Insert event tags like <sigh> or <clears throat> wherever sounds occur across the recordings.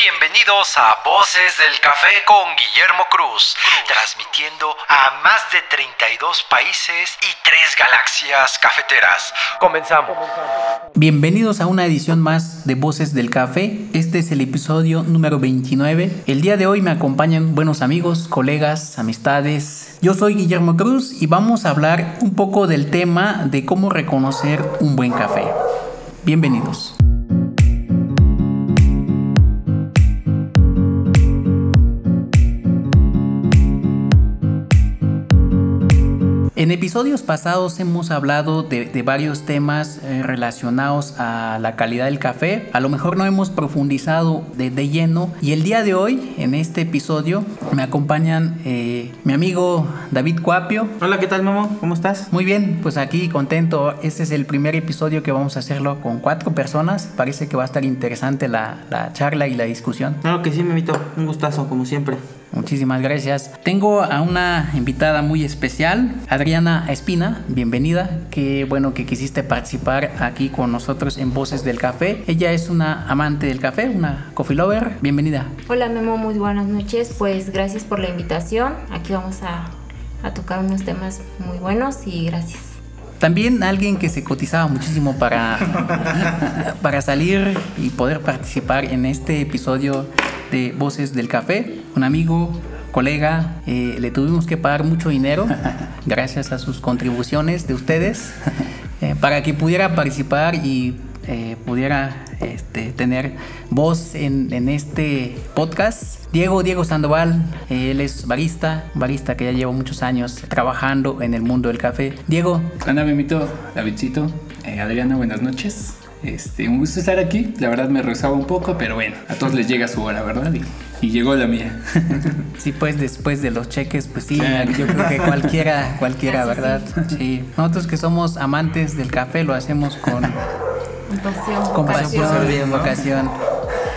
Bienvenidos a Voces del Café con Guillermo Cruz, transmitiendo a más de 32 países y 3 galaxias cafeteras. Comenzamos. Bienvenidos a una edición más de Voces del Café. Este es el episodio número 29. El día de hoy me acompañan buenos amigos, colegas, amistades. Yo soy Guillermo Cruz y vamos a hablar un poco del tema de cómo reconocer un buen café. Bienvenidos. En episodios pasados hemos hablado de, varios temas eh, relacionados a la calidad del café. A lo mejor no hemos profundizado de, lleno. Y el día de hoy, en este episodio, me acompañan eh, mi amigo David Cuapio. Hola, ¿qué tal, Momo? ¿Cómo estás? Muy bien, pues aquí contento. Este es el primer episodio que vamos a hacerlo con cuatro personas. Parece que va a estar interesante la, la charla y la discusión. Claro que sí, Memito. Un gustazo, como siempre. Muchísimas gracias. Tengo a una invitada muy especial, Adriana Espina, bienvenida. Qué bueno que quisiste participar aquí con nosotros en Voces del Café. Ella es una amante del café, una coffee lover. Bienvenida. Hola Memo, muy buenas noches. Pues gracias por la invitación. Aquí vamos a, a tocar unos temas muy buenos y gracias. También alguien que se cotizaba muchísimo para, <laughs> para salir y poder participar en este episodio de Voces del Café, un amigo, colega, eh, le tuvimos que pagar mucho dinero <laughs> gracias a sus contribuciones de ustedes <laughs> eh, para que pudiera participar y eh, pudiera este, tener voz en, en, este podcast. Diego, Diego Sandoval, él es barista, barista que ya lleva muchos años trabajando en el mundo del café. Diego. Anda, Memito, Davidcito, Adriana, buenas noches. Este, un gusto estar aquí. La verdad me rezaba un poco, pero bueno, a todos les llega su hora, ¿verdad? Y, llegó la mía. <laughs> Sí, pues después de los cheques, pues sí, yo creo que cualquiera, <laughs> cualquiera, ¿verdad? Sí. Nosotros que somos amantes del café lo hacemos con pasión, con pasión, vocación.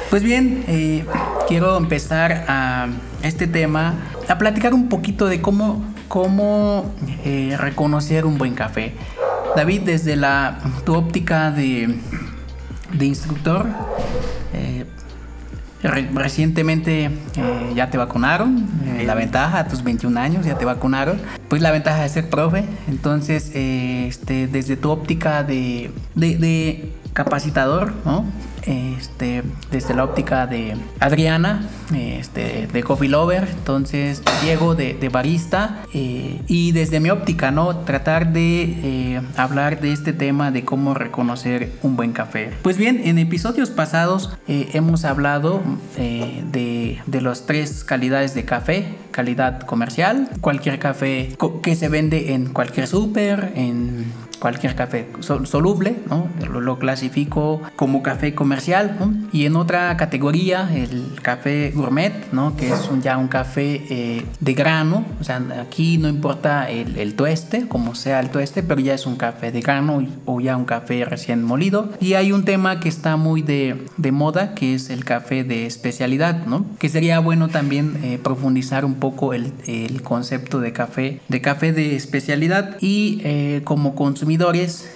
Pues bien, eh, quiero empezar a este tema, a platicar un poquito de cómo, cómo eh, reconocer un buen café. David, desde la, tu óptica de, instructor, eh, recientemente eh, ya te vacunaron, eh, la ventaja a tus 21 años ya te vacunaron, pues la ventaja de ser profe, entonces este, desde tu óptica de, de, de capacitador, ¿no? Este, desde la óptica de Adriana, este, de Coffee Lover, entonces Diego de, barista eh, y desde mi óptica, ¿no? Tratar de eh, hablar de este tema de cómo reconocer un buen café. Pues bien, en episodios pasados eh, hemos hablado de, de las tres calidades de café, calidad comercial, cualquier café que se vende en cualquier súper, en cualquier café soluble, ¿no? lo, clasifico como café comercial, y en otra categoría el café gourmet, ¿no? que es ya un café eh, de grano, o sea, aquí no importa el, el, tueste, como sea el tueste, pero ya es un café de grano o ya un café recién molido. Y hay un tema que está muy de, de moda, que es el café de especialidad, ¿no? que sería bueno también eh, profundizar un poco el, el, concepto de café, de café de especialidad y eh, como consumidor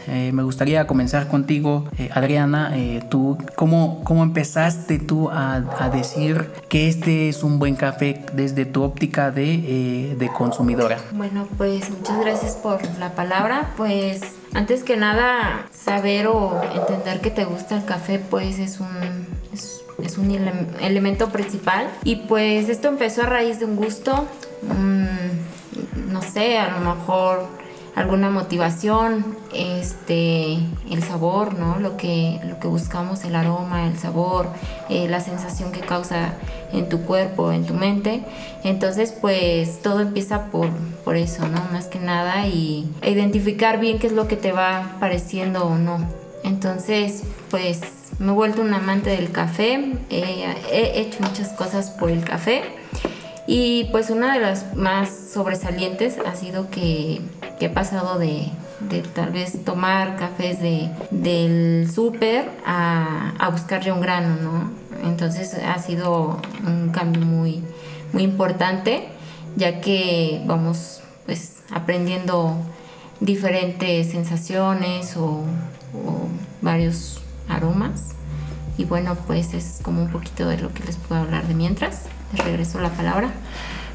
eh, me gustaría comenzar contigo, eh, Adriana. Eh, tú, ¿cómo, ¿cómo empezaste tú a, a, decir que este es un buen café desde tu óptica de, de consumidora? Bueno, pues muchas gracias por la palabra. Pues antes que nada, saber o entender que te gusta el café, pues es un, es, es un ele elemento principal. Y pues esto empezó a raíz de un gusto, mmm, no sé, a lo mejor alguna motivación, este, el sabor, ¿no? Lo que, lo que buscamos, el aroma, el sabor, eh, la sensación que causa en tu cuerpo, en tu mente. Entonces, pues todo empieza por, por eso, ¿no? Más que nada y identificar bien qué es lo que te va pareciendo o no. Entonces, pues me he vuelto un amante del café, he hecho muchas cosas por el café. Y pues una de las más sobresalientes ha sido que he pasado de, tal vez tomar cafés de, del súper a, a buscar ya un grano, ¿no? Entonces ha sido un cambio muy, muy importante, ya que vamos pues aprendiendo diferentes sensaciones o varios aromas. y bueno, pues es como un poquito de lo que les puedo hablar de mientras. Regreso la palabra.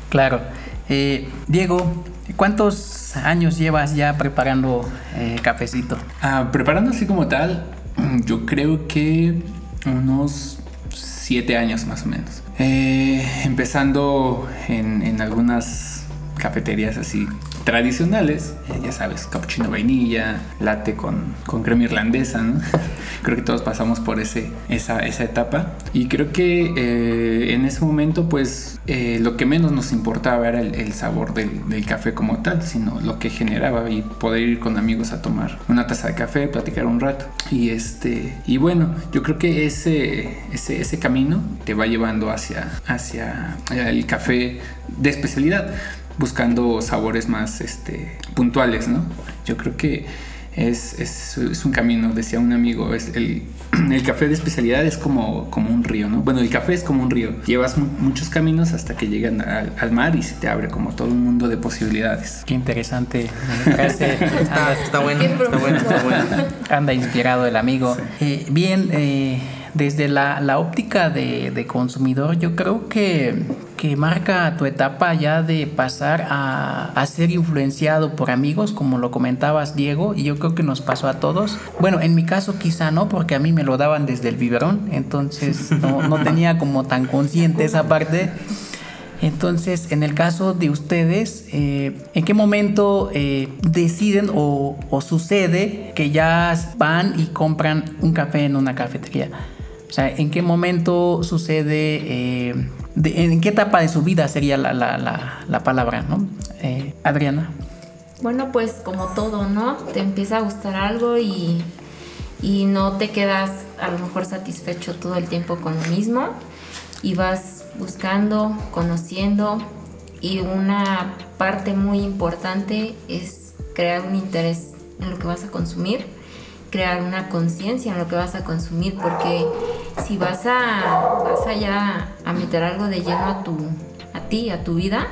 Claro. Eh, Diego, ¿cuántos años llevas ya preparando eh, cafecito? Ah, preparando así como tal, <clears throat> yo creo que unos siete años más o menos. Eh, empezando en, en algunas cafeterías así tradicionales, eh, ya sabes, cappuccino vainilla, latte con, con crema irlandesa, <laughs> creo que todos pasamos por ese, esa, esa etapa. Y creo que eh, en ese momento, pues, eh, lo que menos nos importaba era el, sabor del, del, café como tal, sino lo que generaba y poder ir con amigos a tomar una taza de café, platicar un rato. Y, este, y bueno, yo creo que ese, ese, ese camino te va llevando hacia, hacia el café de especialidad buscando sabores más este, puntuales, ¿no? Yo creo que es, es, es, un camino, decía un amigo, es el, <clears throat> el, café de especialidad es como, como un río, ¿no? Bueno, el café es como un río, llevas muchos caminos hasta que llegan al, al, mar y se te abre como todo un mundo de posibilidades. Qué interesante. <laughs> está, está, bueno, está bueno, está bueno. Anda inspirado el amigo. Sí. Eh, bien, eh, desde la, la óptica de, de, consumidor, yo creo que, que, marca tu etapa ya de pasar a, a, ser influenciado por amigos, como lo comentabas, Diego, y yo creo que nos pasó a todos. Bueno, en mi caso quizá no, porque a mí me lo daban desde el biberón, entonces no, no <laughs> tenía como tan consciente esa parte. Entonces, en el caso de ustedes, eh, ¿en qué momento eh, deciden o, o, sucede que ya van y compran un café en una cafetería? O sea, ¿en qué momento sucede, eh, de, en qué etapa de su vida sería la, la, la, la palabra, ¿no? Eh, Adriana. Bueno, pues como todo, ¿no? Te empieza a gustar algo y, y no te quedas a lo mejor satisfecho todo el tiempo con lo mismo y vas buscando, conociendo y una parte muy importante es crear un interés en lo que vas a consumir, crear una conciencia en lo que vas a consumir, porque si vas a vas allá a meter algo de lleno a tu a ti, a tu vida,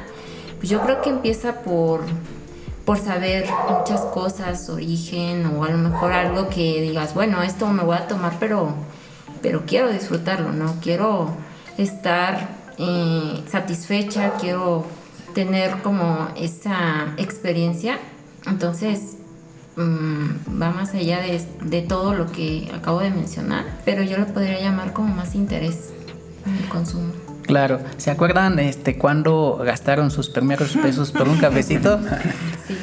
pues yo creo que empieza por por saber muchas cosas, origen o a lo mejor algo que digas, bueno, esto me voy a tomar, pero pero quiero disfrutarlo, ¿no? Quiero estar eh, satisfecha, quiero tener como esa experiencia. Entonces, mmm, va más allá de, de, todo lo que acabo de mencionar, pero yo lo podría llamar como más interés en el consumo. Claro, ¿se acuerdan este cuando gastaron sus primeros pesos por un cafecito? <laughs> Sí.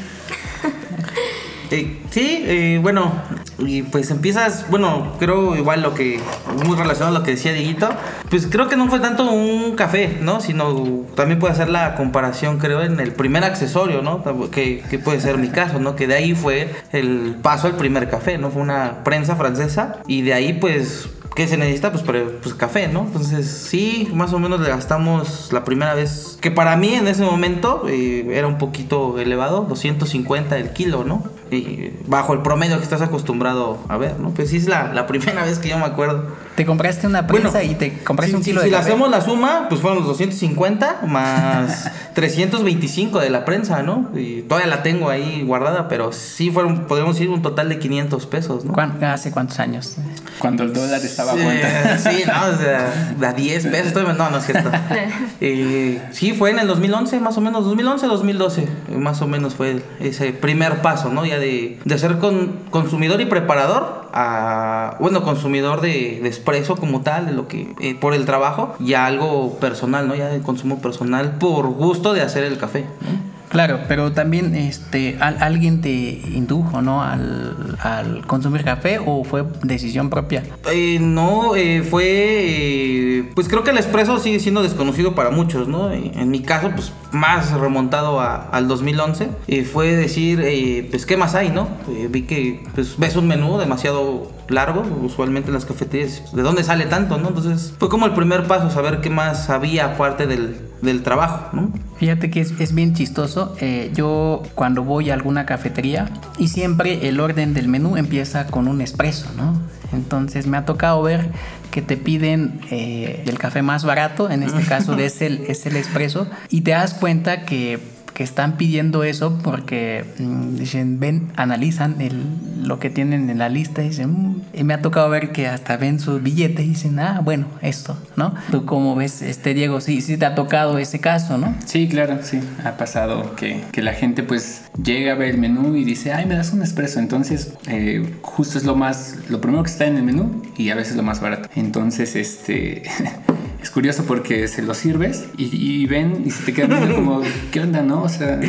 Eh, sí, eh, bueno, y pues empiezas, bueno, creo igual lo que, muy relacionado a lo que decía Dieguito, pues creo que no fue tanto un café, ¿no? Sino también puede hacer la comparación, creo, en el primer accesorio, ¿no? Que, que puede ser mi caso, ¿no? Que de ahí fue el paso al primer café, ¿no? Fue una prensa francesa y de ahí pues ¿Qué se necesita? Pues, pues café, ¿no? Entonces, sí, más o menos le gastamos la primera vez, que para mí en ese momento eh, era un poquito elevado, 250 el kilo, ¿no? Y bajo el promedio que estás acostumbrado a ver, ¿no? Pues sí es la, la <laughs> primera vez que yo me acuerdo. Te compraste una prensa bueno, y te compraste si, un kilo si, de Si café. le hacemos la suma, pues fueron los 250 más <laughs> 325 de la prensa, ¿no? Y todavía la tengo ahí guardada, pero sí fueron, podemos decir, un total de 500 pesos, ¿no? ¿Cuán, ¿Hace cuántos años? Cuando el dólar estaba sí, a cuenta. <laughs> Sí, no, o sea, a 10 pesos, no, no es cierto. <laughs> eh, sí, fue en el 2011, más o menos, 2011, 2012, más o menos fue ese primer paso, ¿no? Ya de, de ser con, consumidor y preparador a, bueno, consumidor de, de expreso como tal, de lo que, eh, por el trabajo, y algo personal, ¿no? Ya de consumo personal por gusto de hacer el café, ¿no? Claro, pero también este, al, alguien te indujo, ¿no? Al, al, consumir café o fue decisión propia. Eh, no, eh, fue, eh, pues creo que el expreso sigue siendo desconocido para muchos, ¿no? En mi caso, pues más remontado a, al 2011, fue decir, eh, pues qué más hay, ¿no? Eh, vi que pues ves un menú demasiado largo, usualmente en las cafeterías, ¿de dónde sale tanto, no? Entonces fue como el primer paso, saber qué más había aparte del, del trabajo, ¿no? Fíjate que es, es bien chistoso. Eh, yo cuando voy a alguna cafetería y siempre el orden del menú empieza con un espresso, ¿no? Entonces me ha tocado ver que te piden eh, el café más barato, en este <laughs> caso es el, es el espresso, y te das cuenta que que están pidiendo eso porque mm, dicen, ven, analizan el, lo que tienen en la lista y dicen, "Mm", y me ha tocado ver que hasta ven sus billetes y dicen, ah, bueno, esto, ¿no? ¿Tú cómo ves, este Diego? Sí, sí te ha tocado ese caso, ¿no? Sí, claro, sí. Ha pasado que, que la gente pues llega a ver el menú y dice, ay, me das un espresso. Entonces, eh, justo es lo más, lo primero que está en el menú y a veces lo más barato. Entonces, este... <laughs> Es curioso porque se lo sirves y, y ven y se te quedan viendo como, <laughs> ¿qué onda, no? O sea,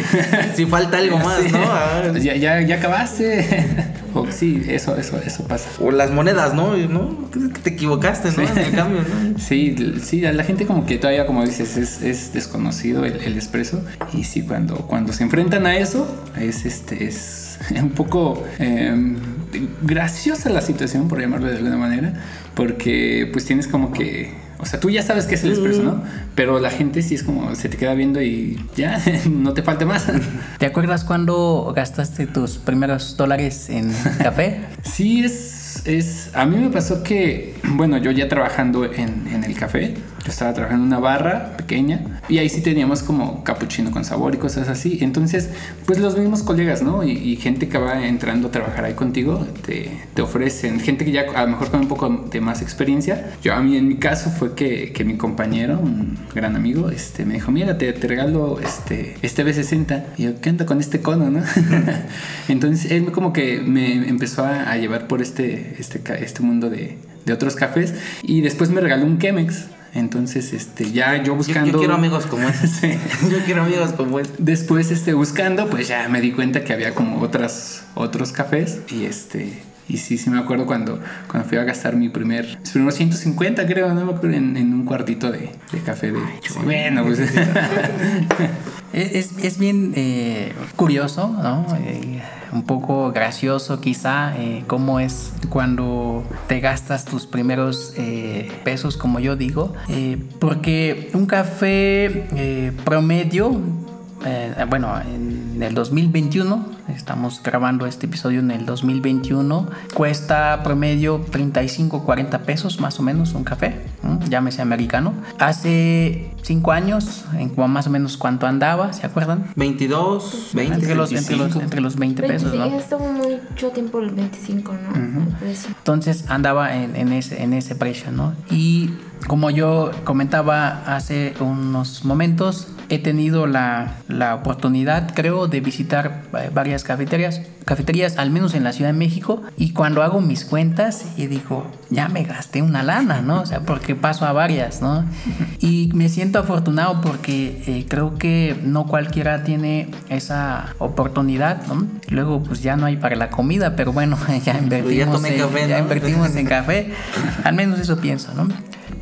Si falta algo más, Sí. ¿no? Ah, ya, ya, ya acabaste. o sí, eso, eso, eso pasa. O las monedas, ¿no? ¿No? Te equivocaste, ¿no? En el cambio, ¿no? <laughs> Sí, sí, a la gente como que todavía, como dices, es, es desconocido el, el expreso. Y sí, cuando, cuando se enfrentan a eso, es este es <laughs> un poco eh, graciosa la situación, por llamarlo de alguna manera, porque pues tienes como que. O sea, tú ya sabes qué es el expreso, ¿no? Pero la gente sí es como se te queda viendo y ya, <laughs> no te falte más. ¿Te acuerdas cuando gastaste tus primeros dólares en café? <laughs> Sí, es, es. A mí me pasó que, <clears throat> bueno, yo ya trabajando en, el café, yo estaba trabajando en una barra pequeña y ahí sí teníamos como capuchino con sabor y cosas así. Entonces, pues los mismos colegas, ¿no? Y, gente que va entrando a trabajar ahí contigo te, te ofrecen, gente que ya a lo mejor con un poco de más experiencia. Yo, a mí en mi caso fue que, que mi compañero, un gran amigo, este, me dijo: Mira, te, te regalo este, este B60. Y yo, ¿qué onda con este cono, no? <laughs> Entonces, él como que me empezó a llevar por este, este, este mundo de, de otros cafés y después me regaló un Chemex. Entonces, este, ya yo Yo, buscando. yo quiero amigos como <laughs> ese. Sí. Yo quiero amigos como ese. Después, este, buscando, pues ya me di cuenta que había como otras, otros cafés y este. Y sí, sí me acuerdo cuando, cuando fui a gastar mi primer, mis primeros 150 creo, no me acuerdo, en, en un cuartito de, de café de... Sí, bueno, pues... <laughs> Es, es- bien eh, curioso, ¿no? Eh, un poco gracioso quizá eh, cómo es cuando te gastas tus primeros pesos, como yo digo, porque un café promedio, bueno, en el 2021, estamos grabando este episodio en el 2021, cuesta promedio 35, 40 pesos más o menos un café, llámese americano. Hace 5 años, en como más o menos cuánto andaba, ¿se acuerdan? 22, 20, Entre los, entre, los, 25. entre los 20 pesos, 25, ¿no? estuvo mucho tiempo el 25, ¿no? El precio. Entonces andaba en, en ese, en ese precio, ¿no? Y como yo comentaba hace unos momentos, he tenido la, la oportunidad, creo, de visitar eh, varias cafeterías, cafeterías, al menos en la Ciudad de México, y cuando hago mis cuentas y digo, ya me gasté una lana, ¿no? O sea, porque paso a varias, ¿no? Y me siento afortunado porque eh, creo que no cualquiera tiene esa oportunidad, ¿no? Luego, pues ya no hay para la comida, pero bueno, <laughs> ya invertimos, tomé en, café, ya ¿no? invertimos en café. Al menos eso pienso, ¿no?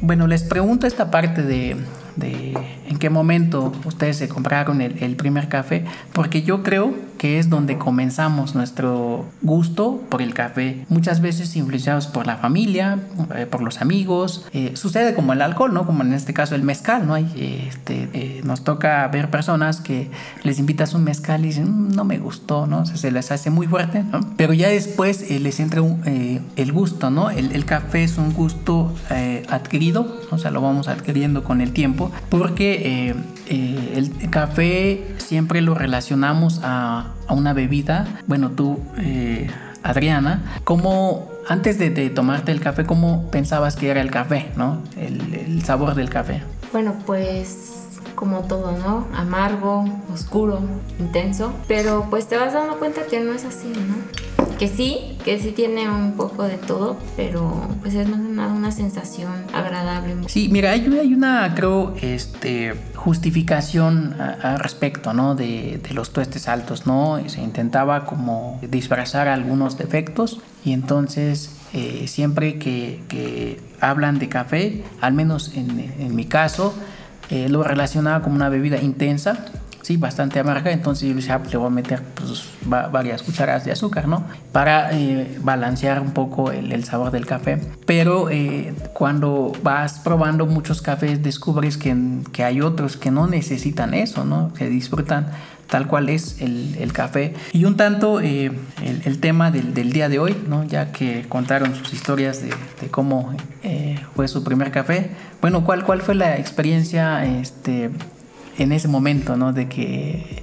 Bueno, les pregunto esta parte de, de en qué momento ustedes se compraron el, el primer café, porque yo creo que es donde comenzamos nuestro gusto por el café. Muchas veces influenciados por la familia, eh, por los amigos. Eh, sucede como el alcohol, ¿no? Como en este caso el mezcal, ¿no? Este, eh, nos toca ver personas que les invitas un mezcal y dicen, "Mm, no me gustó, ¿no? O sea, se les hace muy fuerte, ¿no? Pero ya después eh, les entra un, eh, el gusto, ¿no? El, el café es un gusto eh, adquirido, o sea, lo vamos adquiriendo con el tiempo, porque eh, eh, el café siempre lo relacionamos a, a una bebida. Bueno, tú, eh, Adriana, ¿cómo antes de, de tomarte el café, cómo pensabas que era el café, ¿no? El, el sabor del café. Bueno, pues como todo, ¿no? Amargo, oscuro, intenso. Pero pues te vas dando cuenta que no es así, ¿no? Que sí, que sí tiene un poco de todo, pero pues es más una, una sensación agradable. Sí, mira, hay, hay una, creo, este, justificación al respecto, ¿no? De, de los tuestes altos, ¿no? Se intentaba como disfrazar algunos defectos y entonces eh, siempre que, que hablan de café, al menos en, en mi caso, eh, lo relacionaba como una bebida intensa, sí, bastante amarga, entonces yo decía, "Ah, le voy a meter pues, va- varias cucharadas de azúcar, ¿no? Para eh, balancear un poco el, el sabor del café. Pero eh, cuando vas probando muchos cafés, descubres que, que hay otros que no necesitan eso, ¿no? Que disfrutan tal cual es el, el café. Y un tanto eh, el, el tema del, del día de hoy, ¿no? Ya que contaron sus historias de, de cómo eh, fue su primer café. Bueno, ¿cuál, cuál fue la experiencia este, en ese momento, ¿no? De que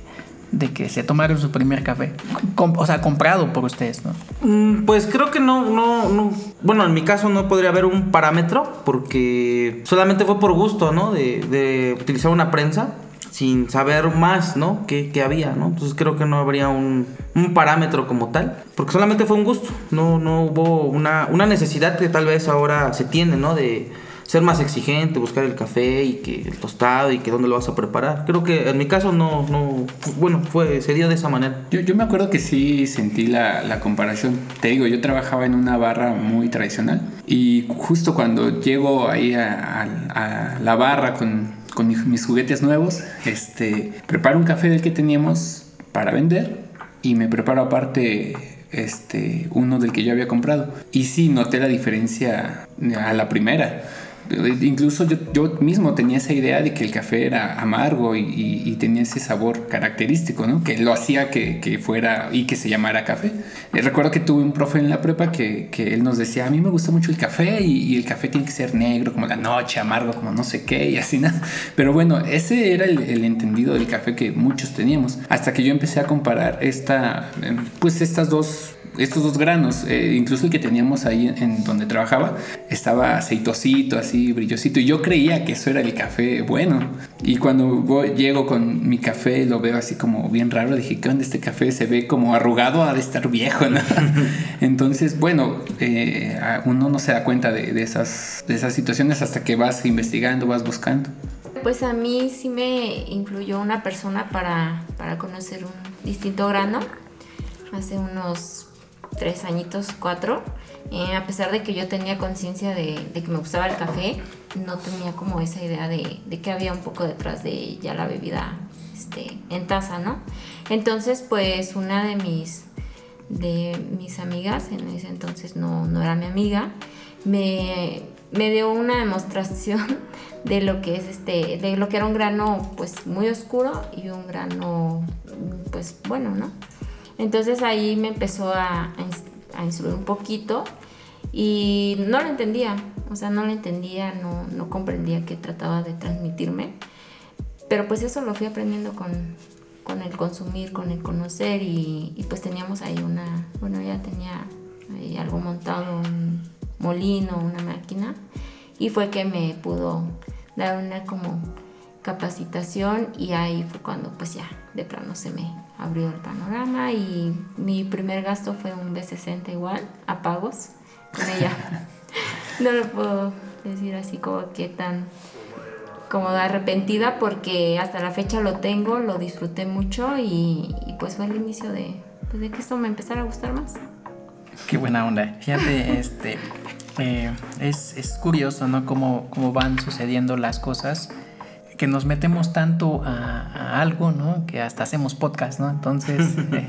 de que se tomaron su primer café? Com- o sea, comprado por ustedes, ¿no? Mm, Pues creo que no, no, no. Bueno, en mi caso no podría haber un parámetro porque solamente fue por gusto, ¿no? De, de utilizar una prensa sin saber más, ¿no? ¿Qué, qué había, ¿no? Entonces creo que no habría un, un parámetro como tal, porque solamente fue un gusto, no, no hubo una, una necesidad que tal vez ahora se tiene, ¿no? De ser más exigente, buscar el café y que el tostado y que dónde lo vas a preparar. Creo que en mi caso no, no, bueno, fue, se dio de esa manera. Yo, yo me acuerdo que sí sentí la, la comparación. Te digo, yo trabajaba en una barra muy tradicional y justo cuando llego ahí a, a- a la barra con, con mis, mis juguetes nuevos, este, preparo un café del que teníamos para vender y me preparo aparte este, uno del que yo había comprado. Y sí, noté la diferencia a la primera. Incluso yo, yo mismo tenía esa idea de que el café era amargo y, tenía ese sabor característico, ¿no? Que lo hacía que, fuera y que se llamara café. Eh, recuerdo que tuve un profe en la prepa que, que él nos decía, a mí me gusta mucho el café y, el café tiene que ser negro como la noche, amargo como no sé qué y así nada. Pero bueno, ese era el, el entendido del café que muchos teníamos. Hasta que yo empecé a comparar esta, eh, pues estas dos estos dos granos, eh, incluso el que teníamos ahí en, en donde trabajaba, estaba aceitosito, así brillosito. Y yo creía que eso era el café bueno. Y cuando voy- llego con mi café, lo veo así como bien raro. Dije, ¿qué onda? Este café se ve como arrugado, ha de estar viejo, ¿no? <laughs> Entonces, bueno, eh, a- uno no se da cuenta de, de esas, de esas situaciones hasta que vas investigando, vas buscando. Pues a mí sí me influyó una persona para, para conocer un distinto grano. Hace unos tres añitos, cuatro. Eh, a pesar de que yo tenía conciencia de, que me gustaba el café, no tenía como esa idea de, de que había un poco detrás de ya la bebida este, en taza, ¿no? Entonces, pues una de mis, de mis amigas, en ese entonces no, no era mi amiga, me, me dio una demostración <laughs> de lo que es este, de lo que era un grano pues muy oscuro y un grano pues bueno, ¿no? Entonces ahí me empezó a, a ins- a instruir un poquito y no lo entendía, o sea, no lo entendía, no, comprendía qué trataba de transmitirme, pero pues eso lo fui aprendiendo con, con el consumir, con el conocer y, y pues teníamos ahí una, bueno, ya tenía ahí algo montado, un molino, una máquina y fue que me pudo dar una como capacitación y ahí fue cuando pues ya de plano se me abrió el panorama y mi primer gasto fue un B60 igual a pagos con ella <laughs> no lo puedo decir así como que tan como arrepentida porque hasta la fecha lo tengo, lo disfruté mucho y, y pues fue el inicio de, pues, de que esto me empezara a gustar más. Qué buena onda. Fíjate, <laughs> este, eh, es, es curioso, ¿no? Cómo, cómo van sucediendo las cosas, que nos metemos tanto a, a algo, ¿no? Que hasta hacemos podcast, ¿no? Entonces, <laughs> eh,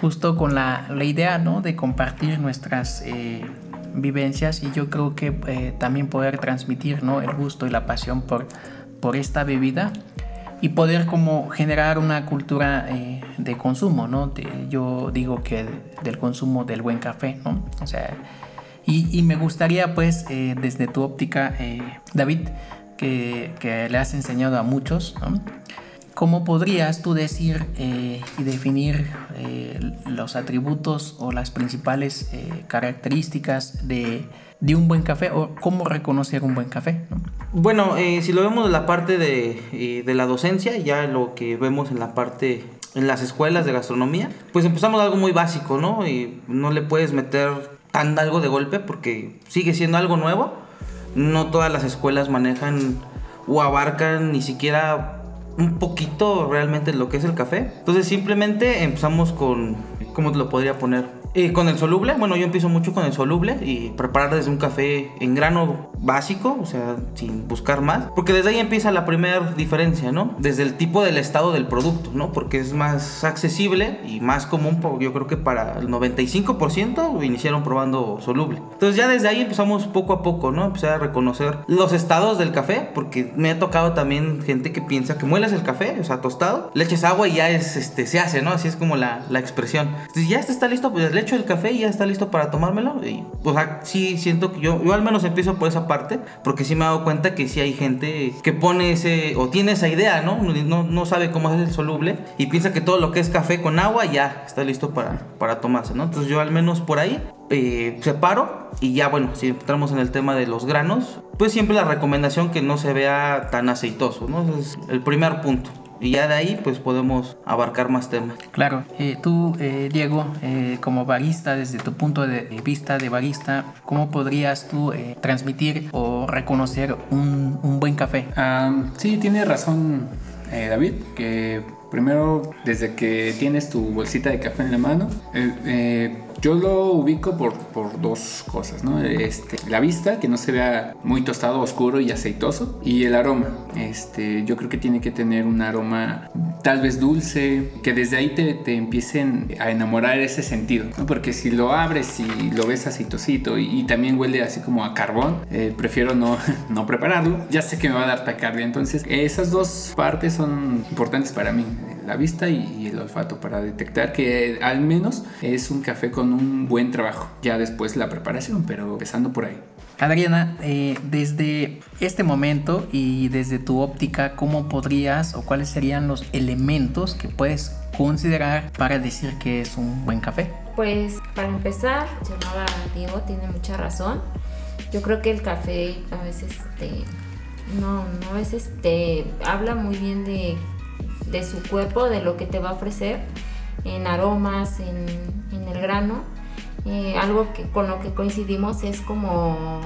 justo con la, la idea, ¿no? De compartir nuestras eh, vivencias y yo creo que eh, también poder transmitir, ¿no? El gusto y la pasión por, por esta bebida y poder como generar una cultura eh, de consumo, ¿no? De- yo digo que del consumo del buen café, ¿no? O sea, y, y me gustaría pues eh, desde tu óptica, eh, David, que, le has enseñado a muchos, ¿no? ¿Cómo podrías tú decir eh, y definir eh, los atributos o las principales eh, características de, un buen café o cómo reconocer un buen café? ¿no? Bueno, si lo vemos de la parte de, de la docencia, ya lo que vemos en la parte en las escuelas de gastronomía, pues empezamos algo muy básico, ¿no? Y no le puedes meter tan algo de golpe porque sigue siendo algo nuevo. No todas las escuelas manejan o abarcan ni siquiera un poquito realmente lo que es el café. Entonces simplemente empezamos con, ¿cómo te lo podría poner? Eh, con el soluble, bueno, yo empiezo mucho con el soluble y preparar desde un café en grano básico, o sea, sin buscar más, porque desde ahí empieza la primera diferencia, ¿no? Desde el tipo del estado del producto, ¿no? Porque es más accesible y más común, yo creo que para el 95% iniciaron probando soluble. Entonces ya desde ahí empezamos poco a poco, ¿no? Empezar a reconocer los estados del café, porque me ha tocado también gente que piensa que mueles el café, o sea, tostado, le eches agua y ya es, este, se hace, ¿no? Así es como la, la expresión. Entonces ya este está listo, pues le echo el café y ya está listo para tomármelo. Y, o sea, sí siento que yo, yo al menos empiezo por esa parte, porque sí me he dado cuenta que sí hay gente que pone ese, o tiene esa idea, ¿no? No, no sabe cómo hacer el soluble y piensa que todo lo que es café con agua ya está listo para, para tomarse, ¿no? Entonces yo al menos por ahí eh, separo y ya bueno, si entramos en el tema de los granos, pues siempre la recomendación que no se vea tan aceitoso, ¿no? Ese es el primer punto. Y ya de ahí pues podemos abarcar más temas. Claro, eh, tú eh, Diego, eh, como barista, desde tu punto de vista de barista, ¿cómo podrías tú eh, transmitir o reconocer un, un buen café? Ah, sí, tiene razón eh, David, que primero desde que tienes tu bolsita de café en la mano, eh, eh, yo lo ubico por, por dos cosas, ¿no? Este, la vista, que no se vea muy tostado, oscuro y aceitoso, y el aroma. Este, yo creo que tiene que tener un aroma tal vez dulce, que desde ahí te, te empiecen a enamorar ese sentido, ¿no? Porque si lo abres y lo ves aceitosito y, y también huele así como a carbón, eh, prefiero no, <laughs> no prepararlo. Ya sé que me va a dar taquicardia, entonces esas dos partes son importantes para mí la vista y, y, el olfato para detectar que al menos es un café con un buen trabajo. Ya después la preparación, pero empezando por ahí. Adriana, eh, desde este momento y desde tu óptica, ¿cómo podrías o cuáles serían los elementos que puedes considerar para decir que es un buen café? Pues para empezar, llamaba Diego, tiene mucha razón. Yo creo que el café a veces te, no, no, a veces te habla muy bien de de su cuerpo, de lo que te va a ofrecer en aromas, en, el grano. Eh, algo que con lo que coincidimos es como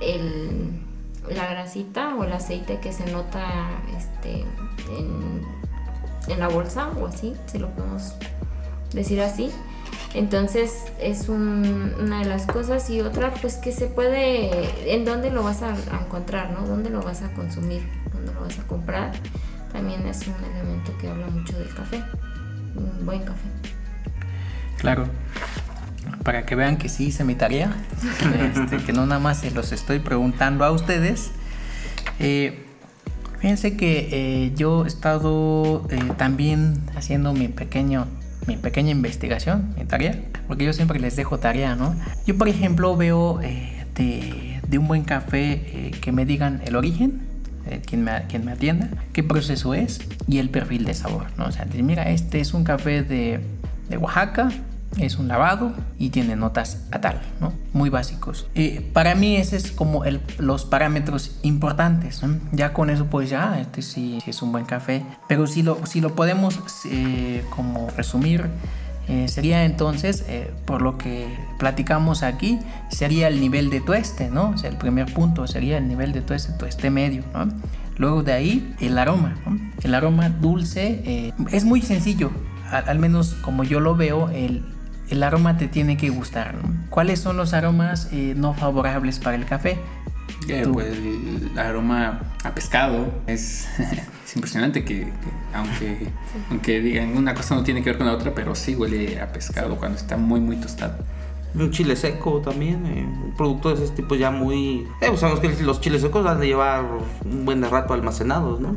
el, la grasita o el aceite que se nota este, en, la bolsa o así, si lo podemos decir así. Entonces es un, una de las cosas y otra pues que se puede, en dónde lo vas a encontrar, ¿no? ¿Dónde lo vas a consumir? ¿Dónde lo vas a comprar? También es un elemento que habla mucho del café, un buen café. Claro, para que vean que sí hice mi tarea, <laughs> este, que no nada más se los estoy preguntando a ustedes. Eh, fíjense que eh, yo he estado eh, también haciendo mi pequeño mi pequeña investigación, mi tarea, porque yo siempre les dejo tarea, ¿no? Yo, por ejemplo, veo de, de, un buen café que me digan el origen, eh, quien, me, quien me atienda, qué proceso es y el perfil de sabor. ¿no? O sea, mira, este es un café de, de Oaxaca, es un lavado y tiene notas a tal, ¿no? Muy básicos. Eh, para mí ese es como el, los parámetros importantes, ¿no? Ya con eso pues ya, este sí, sí, es un buen café. Pero si lo, si lo podemos eh, como resumir, eh, sería entonces, eh, por lo que platicamos aquí, sería el nivel de tueste, ¿no? O sea, el primer punto sería el nivel de tueste, tueste medio, ¿no? Luego de ahí, el aroma, ¿no? El aroma dulce eh, es muy sencillo, al, al, menos como yo lo veo, el, el aroma te tiene que gustar, ¿no? ¿Cuáles son los aromas no favorables para el café? Pues el aroma a pescado es, es <laughs> impresionante que, que aunque, sí. aunque digan una cosa no tiene que ver con la otra, pero sí huele a pescado sí. cuando está muy muy tostado. Un chile seco también, eh, un producto de ese tipo ya muy... Eh, pues sabemos que los chiles secos han de llevar un buen rato almacenados, ¿no?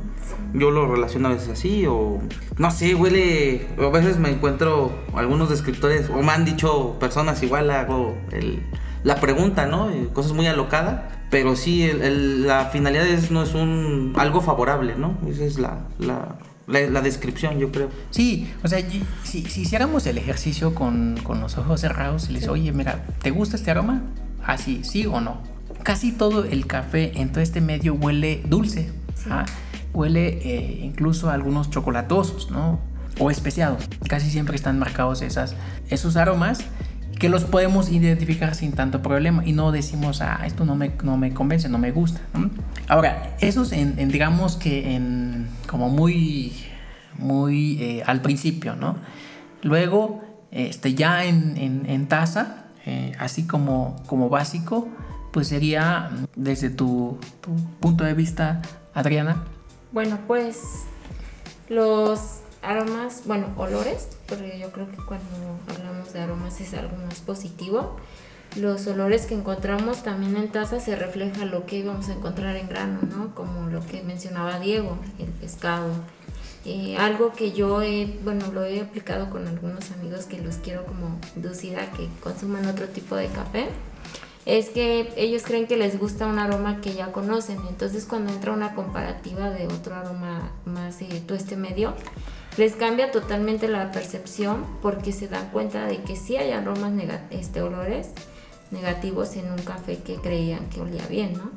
Yo lo relaciono a veces así o... No sé, huele... A veces me encuentro algunos descriptores o me han dicho personas igual hago el, la pregunta, ¿no? Eh, cosas muy alocadas pero sí el, el, la finalidad es, no es un algo favorable, ¿no? Esa es la, la, la, la descripción, yo creo. Sí, o sea, si, si hiciéramos el ejercicio con, con, los ojos cerrados y les, sí. oye, mira, ¿te gusta este aroma? Así, sí o no. Casi todo el café en todo este medio huele dulce, sí. ¿ah? huele eh, incluso a algunos chocolatosos, ¿no? O especiados. Casi siempre están marcados esas, esos aromas que los podemos identificar sin tanto problema y no decimos, ah, esto no me, no me convence, no me gusta. Ahora, esos en, digamos que en como muy, muy eh, al principio, ¿no? Luego, este, ya en, en, taza, eh, así como, como básico, pues sería desde tu punto de vista, Adriana. Bueno, pues los aromas, bueno, olores, porque yo creo que cuando hablamos de aromas es algo más positivo. Los olores que encontramos también en taza se refleja lo que íbamos a encontrar en grano, ¿no? Como lo que mencionaba Diego, el pescado, Eh, algo que yo he, bueno, lo he aplicado con algunos amigos que los quiero como inducir a que consuman otro tipo de café, es que ellos creen que les gusta un aroma que ya conocen. Entonces cuando entra una comparativa de otro aroma más de este medio, les cambia totalmente la percepción porque se dan cuenta de que sí hay aromas, este, olores negativos en un café que creían que olía bien, ¿no?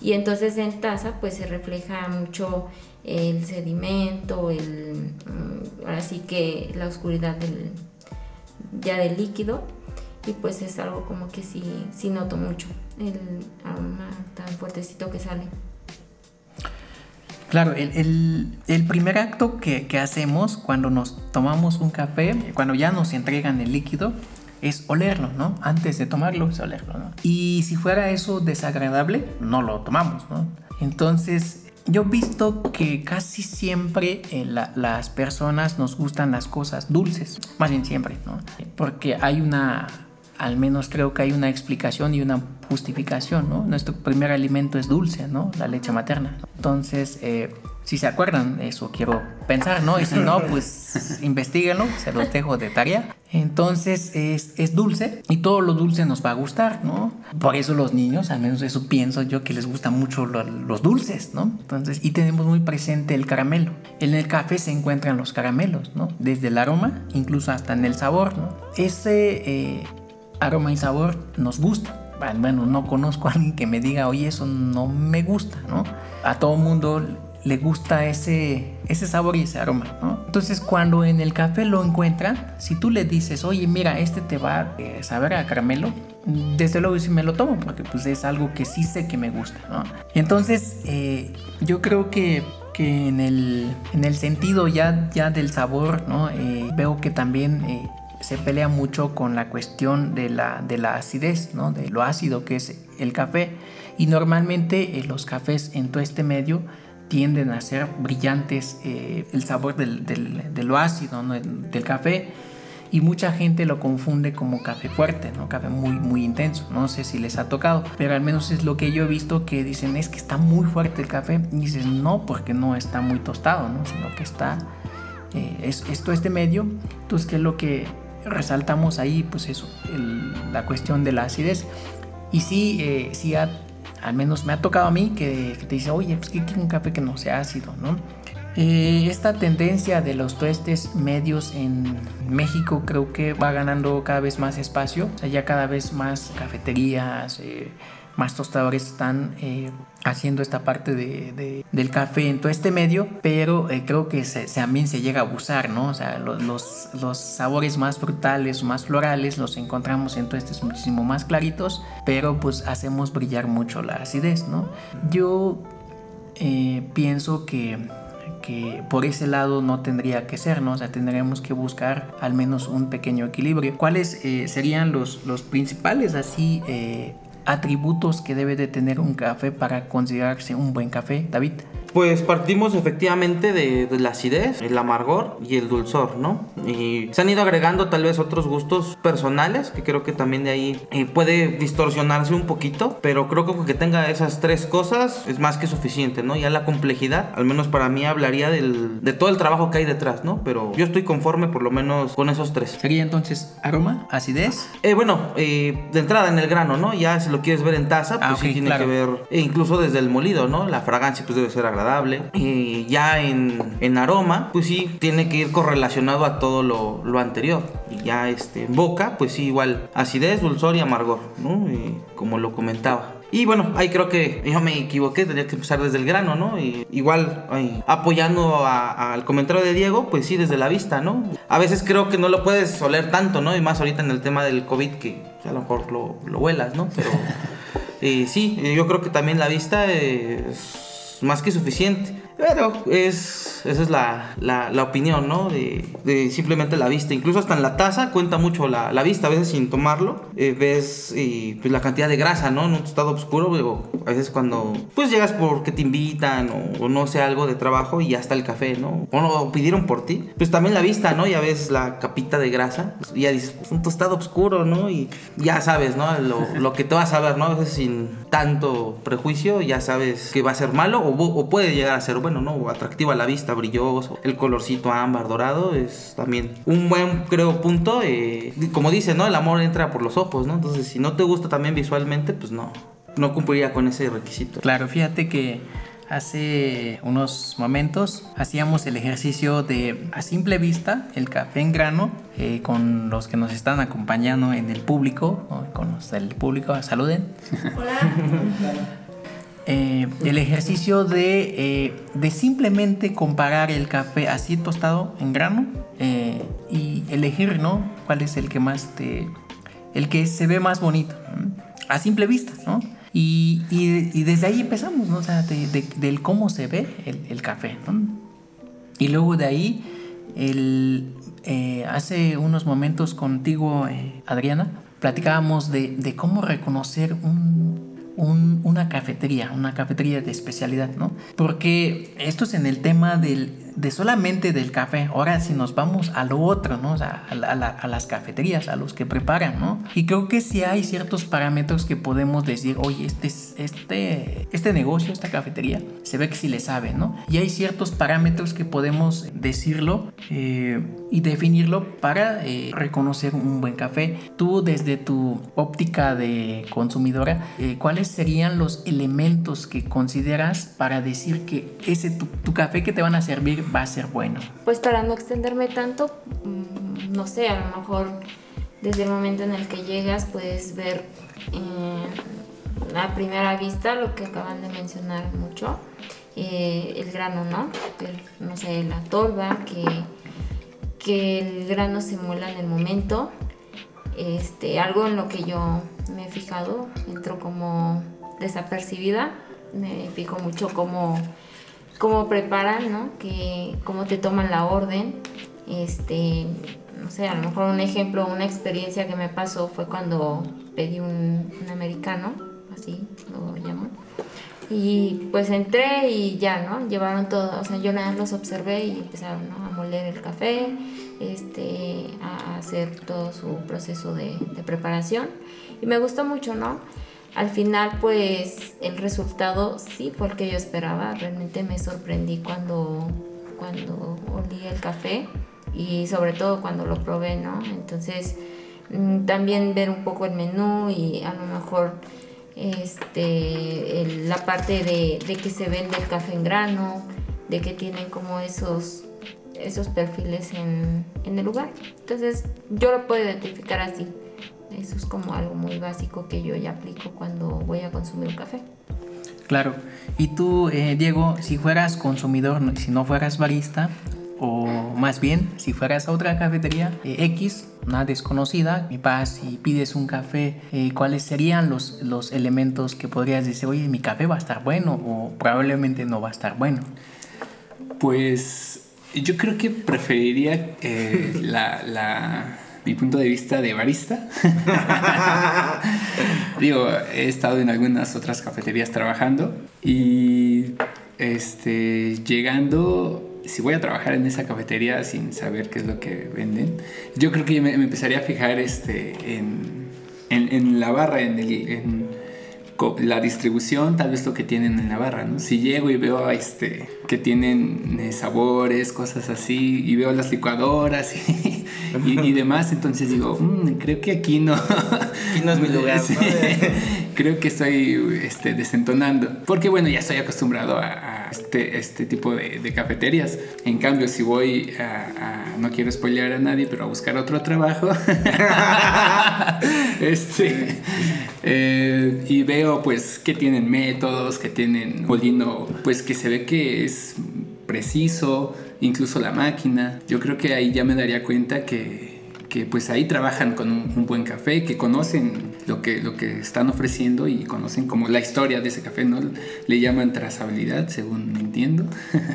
Y entonces en taza pues se refleja mucho el sedimento, el, mm, así que la oscuridad del, ya del líquido y pues es algo como que sí, sí noto mucho el aroma tan fuertecito que sale. Claro, el, el, primer acto que, que, hacemos cuando nos tomamos un café, cuando ya nos entregan el líquido, es olerlo, ¿no? Antes de tomarlo es olerlo, ¿no? Y si fuera eso desagradable, no lo tomamos, ¿no? Entonces, yo he visto que casi siempre eh, las personas nos gustan las cosas dulces, más bien siempre, ¿no? Porque hay una, al menos creo que hay una explicación y una justificación, ¿no? Nuestro primer alimento es dulce, ¿no? La leche materna. Entonces, eh, si se acuerdan, eso quiero pensar, ¿no? Y si no, pues <laughs> investiguenlo, se los dejo de tarea. Entonces es, es, dulce y todo lo dulce nos va a gustar, ¿no? Por eso los niños, al menos eso pienso yo, que les gustan mucho los dulces, ¿no? Entonces, y tenemos muy presente el caramelo. En el café se encuentran los caramelos, ¿no? Desde el aroma, incluso hasta en el sabor, ¿no? Ese eh, aroma y sabor nos gusta. Bueno, no conozco a alguien que me diga, oye, eso no me gusta, ¿no? A todo mundo le gusta ese, ese sabor y ese aroma, ¿no? Entonces cuando en el café lo encuentran, si tú le dices, oye, mira, este te va a eh, saber a caramelo, desde luego sí me lo tomo porque pues es algo que sí sé que me gusta, ¿no? Entonces eh, yo creo que, que en, el, en el sentido ya, ya del sabor, ¿no? Eh, veo que también se pelea mucho con la cuestión de la, de la acidez, ¿no? De lo ácido que es el café. Y normalmente los cafés en todo este medio tienden a ser brillantes eh, el sabor del, del, de lo ácido del café y mucha gente lo confunde como café fuerte, ¿no? Café muy, muy intenso. No sé si les ha tocado, pero al menos es lo que yo he visto que dicen es que está muy fuerte el café. Y dices no, porque no está muy tostado, ¿no? Sino que está, eh, es, esto este medio. Entonces, ¿qué es lo que resaltamos ahí? Pues eso, la cuestión de la acidez. Y sí, eh, sí ha al menos me ha tocado a mí que, te dice, oye, pues que quiero un café que no sea ácido, ¿no? Eh, esta tendencia de los tuestes medios en México creo que va ganando cada vez más espacio, o sea, ya cada vez más cafeterías, eh, más tostadores están haciendo esta parte de, del café en todo este medio, pero eh, creo que se, también se llega a abusar, ¿no? O sea, los, los, sabores más frutales, más florales, los encontramos en tuestes muchísimo más claritos, pero pues hacemos brillar mucho la acidez, ¿no? Yo eh, pienso que que por ese lado no tendría que ser, ¿no? O sea, tendríamos que buscar al menos un pequeño equilibrio. ¿Cuáles serían los, los principales así atributos que debe de tener un café para considerarse un buen café, David? Pues partimos efectivamente de, la acidez, el amargor y el dulzor, ¿no? Y se han ido agregando tal vez otros gustos personales, que creo que también de ahí eh, puede distorsionarse un poquito, pero creo que que tenga esas tres cosas es más que suficiente, ¿no? Ya la complejidad, al menos para mí hablaría del, de todo el trabajo que hay detrás, ¿no? Pero yo estoy conforme por lo menos con esos tres. ¿Sería entonces aroma, acidez? Eh, bueno, eh, de entrada en el grano, ¿no? Ya si lo quieres ver en taza, pues ah, sí tiene que ver, e incluso desde el molido, ¿no? La fragancia pues debe ser agradable y ya en, aroma, pues sí, tiene que ir correlacionado a todo lo, anterior. Y ya este, en boca, pues sí, igual acidez, dulzor y amargor, ¿no? como lo comentaba. Y bueno, ahí creo que yo me equivoqué, tenía que empezar desde el grano, ¿no? Y igual apoyando al comentario de Diego, pues sí, desde la vista, ¿no? A veces creo que no lo puedes oler tanto, ¿no? Y más ahorita en el tema del COVID, que a lo mejor lo, lo vuelas, ¿no? Pero <laughs> eh, sí, yo creo que también la vista es más que suficiente. Pero es, esa es la, la, opinión, ¿no? De, de, simplemente la vista. Incluso hasta en la taza cuenta mucho la, la vista. A veces sin tomarlo eh, ves eh, pues la cantidad de grasa, ¿no? En un estado oscuro. Digo, a veces cuando pues llegas porque te invitan o, no sé, algo de trabajo y ya está el café, ¿no? O no pidieron por ti. Pues también la vista, ¿no? Ya ves la capita de grasa. y ya dices, pues un tostado oscuro, ¿no? Y ya sabes, ¿no? Lo, lo que te vas a ver, ¿no? A veces sin tanto prejuicio ya sabes que va a ser malo o o, puede llegar a ser bueno, ¿no? Atractivo a la vista, brilloso, el colorcito ámbar, dorado, es también un buen, creo, punto. Eh, como dice, ¿no? El amor entra por los ojos, ¿no? Entonces, si no te gusta también visualmente, pues no, no cumpliría con ese requisito. Claro, fíjate que Hace unos momentos hacíamos el ejercicio de a simple vista el café en grano eh, con los que nos están acompañando en el público, con los del público, saluden. Hola. <laughs> Eh, el ejercicio de, eh, de, simplemente comparar el café así tostado en grano y elegir, ¿no? ¿Cuál es el que más te... el que se ve más bonito? A simple vista, ¿no? Y, y, desde ahí empezamos, ¿no? O sea, de, del cómo se ve el, el, café, ¿no? Y luego de ahí, el, eh, hace unos momentos contigo, eh, Adriana, platicábamos de, de cómo reconocer un, un, una cafetería, una cafetería de especialidad, ¿no? Porque esto es en el tema del, de solamente del café. Ahora si nos vamos a lo otro, ¿no? A, las cafeterías, a los que preparan, ¿no? Y creo que sí hay ciertos parámetros que podemos decir, oye, este, este, este negocio, esta cafetería, se ve que sí le sabe, ¿no? Y hay ciertos parámetros que podemos decirlo eh, y definirlo para eh, reconocer un buen café. Tú desde tu óptica de consumidora, eh, ¿cuáles serían los elementos que consideras para decir que ese tu café que te van a servir va a ser bueno? Pues para no extenderme tanto, mm, no sé, a lo mejor desde el momento en el que llegas puedes ver eh, a primera vista lo que acaban de mencionar mucho, eh, el grano, ¿no? no sé, la tolva, que, que el grano se muela en el momento. Este, algo en lo que yo me he fijado, entro como desapercibida, me fijo mucho como cómo preparan, ¿no? Que, cómo te toman la orden. Este, no sé, a lo mejor un ejemplo, una experiencia que me pasó fue cuando pedí un, americano, así lo llamo. Y pues entré y ya, ¿no? Llevaron todo, o sea, yo nada los observé y empezaron a moler el café, este, a hacer todo su proceso de, de preparación. Y me gustó mucho, ¿no? Al final, pues el resultado sí fue el que yo esperaba. Realmente me sorprendí cuando, cuando olí el café y sobre todo cuando lo probé, ¿no? Entonces, mm, también ver un poco el menú y a lo mejor este, la parte de, que se vende el café en grano, de que tienen como esos, esos perfiles en, en el lugar. Entonces, yo lo puedo identificar así. Eso es como algo muy básico que yo ya aplico cuando voy a consumir un café. Claro. Y tú, eh, Diego, si fueras consumidor, si no fueras barista, o más bien, si fueras a otra cafetería eh, X, una desconocida, y vas y pides un café, eh, ¿cuáles serían los, los elementos que podrías decir, oye, mi café va a estar bueno o probablemente no va a estar bueno? Pues yo creo que preferiría la mi punto de vista de barista. <laughs> Digo, he estado en algunas otras cafeterías trabajando y este, llegando, si voy a trabajar en esa cafetería sin saber qué es lo que venden, yo creo que me, empezaría a fijar este, en, en, la barra, en, el, la distribución, tal vez lo que tienen en la barra, ¿no? Si llego y veo este, que tienen eh, sabores, cosas así, y veo las licuadoras y, y, demás, entonces digo, mm, creo que aquí no. Aquí no es mi lugar. <laughs> creo que estoy este, desentonando. Porque bueno, ya estoy acostumbrado a, este, este tipo de, cafeterías. En cambio, si voy a, no quiero spoilear a nadie, pero a buscar otro trabajo. <laughs> este, eh, y veo pues que tienen métodos, que tienen molino, pues que se ve que es preciso, incluso la máquina. Yo creo que ahí ya me daría cuenta que, que pues ahí trabajan con un, buen café, que conocen lo que, lo que están ofreciendo y conocen como la historia de ese café, ¿no? Le llaman trazabilidad, según entiendo.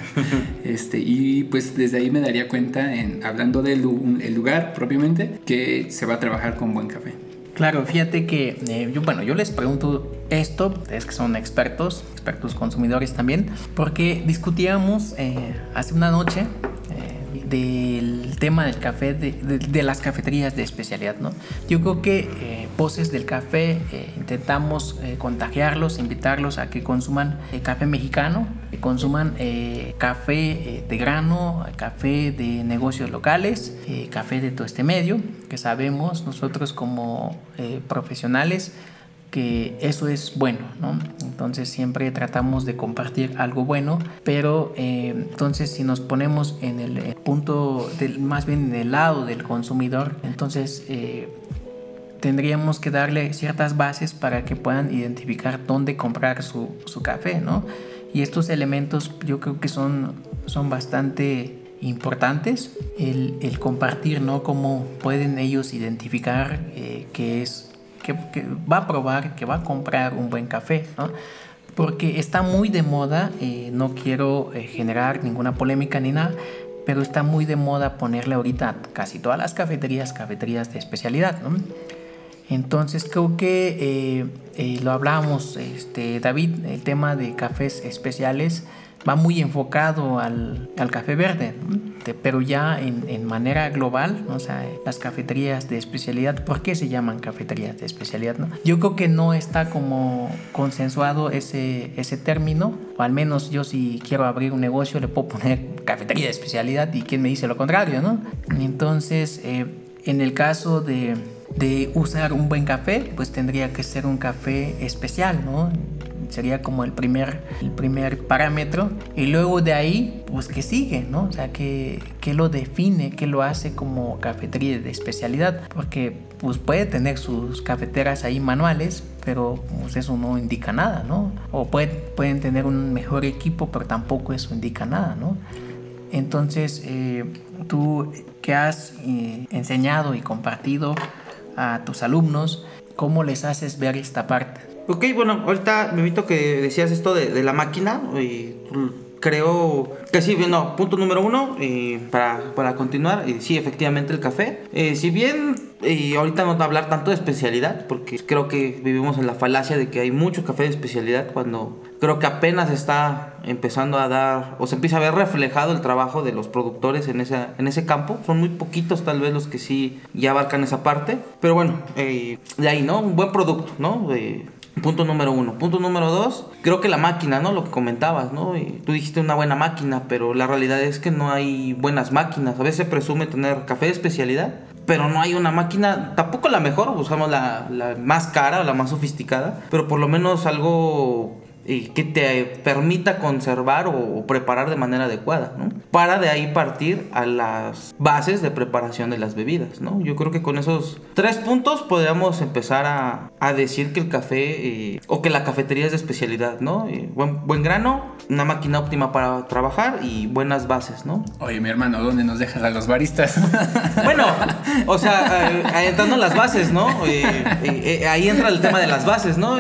<laughs> este, y pues desde ahí me daría cuenta, en, hablando del lugar propiamente, que se va a trabajar con buen café. Claro, fíjate que eh, yo, bueno, yo les pregunto esto, es que son expertos, expertos consumidores también, porque discutíamos eh, hace una noche, del tema del café, de, las cafeterías de especialidad, ¿no? Yo creo que eh, voces del café eh, intentamos eh, contagiarlos, invitarlos a que consuman café mexicano, que consuman café de grano, café de negocios locales, café de todo este medio, que sabemos nosotros como profesionales que eso es bueno, ¿no? Entonces siempre tratamos de compartir algo bueno, pero eh, entonces si nos ponemos en el eh, punto, del, más bien en el lado del consumidor, entonces eh, tendríamos que darle ciertas bases para que puedan identificar dónde comprar su, su café, ¿no? Y estos elementos yo creo que son, son bastante importantes, el, el compartir, ¿no? Cómo pueden ellos identificar qué es que, va a probar, que va a comprar un buen café, ¿no? Porque está muy de moda, eh, no quiero eh, generar ninguna polémica ni nada, pero está muy de moda ponerle ahorita casi todas las cafeterías, cafeterías de especialidad, ¿no? Entonces creo que eh, lo hablamos, este, David, el tema de cafés especiales va muy enfocado al, al café verde, pero ya en, en, manera global, o sea, las cafeterías de especialidad, ¿por qué se llaman cafeterías de especialidad? No? Yo creo que no está como consensuado ese, ese término, o al menos yo si quiero abrir un negocio le puedo poner cafetería de especialidad y quién me dice lo contrario, ¿no? Entonces, eh, en el caso de, de usar un buen café, pues tendría que ser un café especial, ¿no? Sería como el primer, el primer parámetro. Y luego de ahí, pues que sigue, ¿no? O sea, que, que lo define, que lo hace como cafetería de especialidad. Porque pues puede tener sus cafeteras ahí manuales, pero pues eso no indica nada, ¿no? O pueden tener un mejor equipo, pero tampoco eso indica nada, ¿no? Entonces, eh, tú que has eh, enseñado y compartido a tus alumnos, ¿cómo les haces ver esta parte? Ok, bueno, ahorita me invito que decías esto de, la máquina y creo que sí, bueno, punto número uno, eh, para, para, continuar, y sí, efectivamente el café. Eh, si bien ahorita no hablar tanto de especialidad, porque creo que vivimos en la falacia de que hay mucho café de especialidad cuando creo que apenas está empezando a dar, o se empieza a ver reflejado el trabajo de los productores en, esa, en ese campo. Son muy poquitos tal vez los que sí ya abarcan esa parte, pero bueno, eh, de ahí, ¿no? Un buen producto, ¿no? Punto número uno. Punto número dos, creo que la máquina, ¿no? Lo que comentabas, ¿no? Y tú dijiste una buena máquina, pero la realidad es que no hay buenas máquinas. A veces se presume tener café de especialidad, pero no hay una máquina, tampoco la mejor, buscamos la, la más cara o la más sofisticada, pero por lo menos algo que te permita conservar o, preparar de manera adecuada, ¿no? Para de ahí partir a las bases de preparación de las bebidas, ¿no? Yo creo que con esos tres puntos podríamos empezar a, a decir que el café eh, o que la cafetería es de especialidad, ¿no? Eh, buen, buen grano, una máquina óptima para trabajar y buenas bases, ¿no? Oye, mi hermano, ¿dónde nos dejas a los baristas? <laughs> Bueno, o sea, eh, entrando en las bases, ¿no? ahí entra el tema de las bases, ¿no?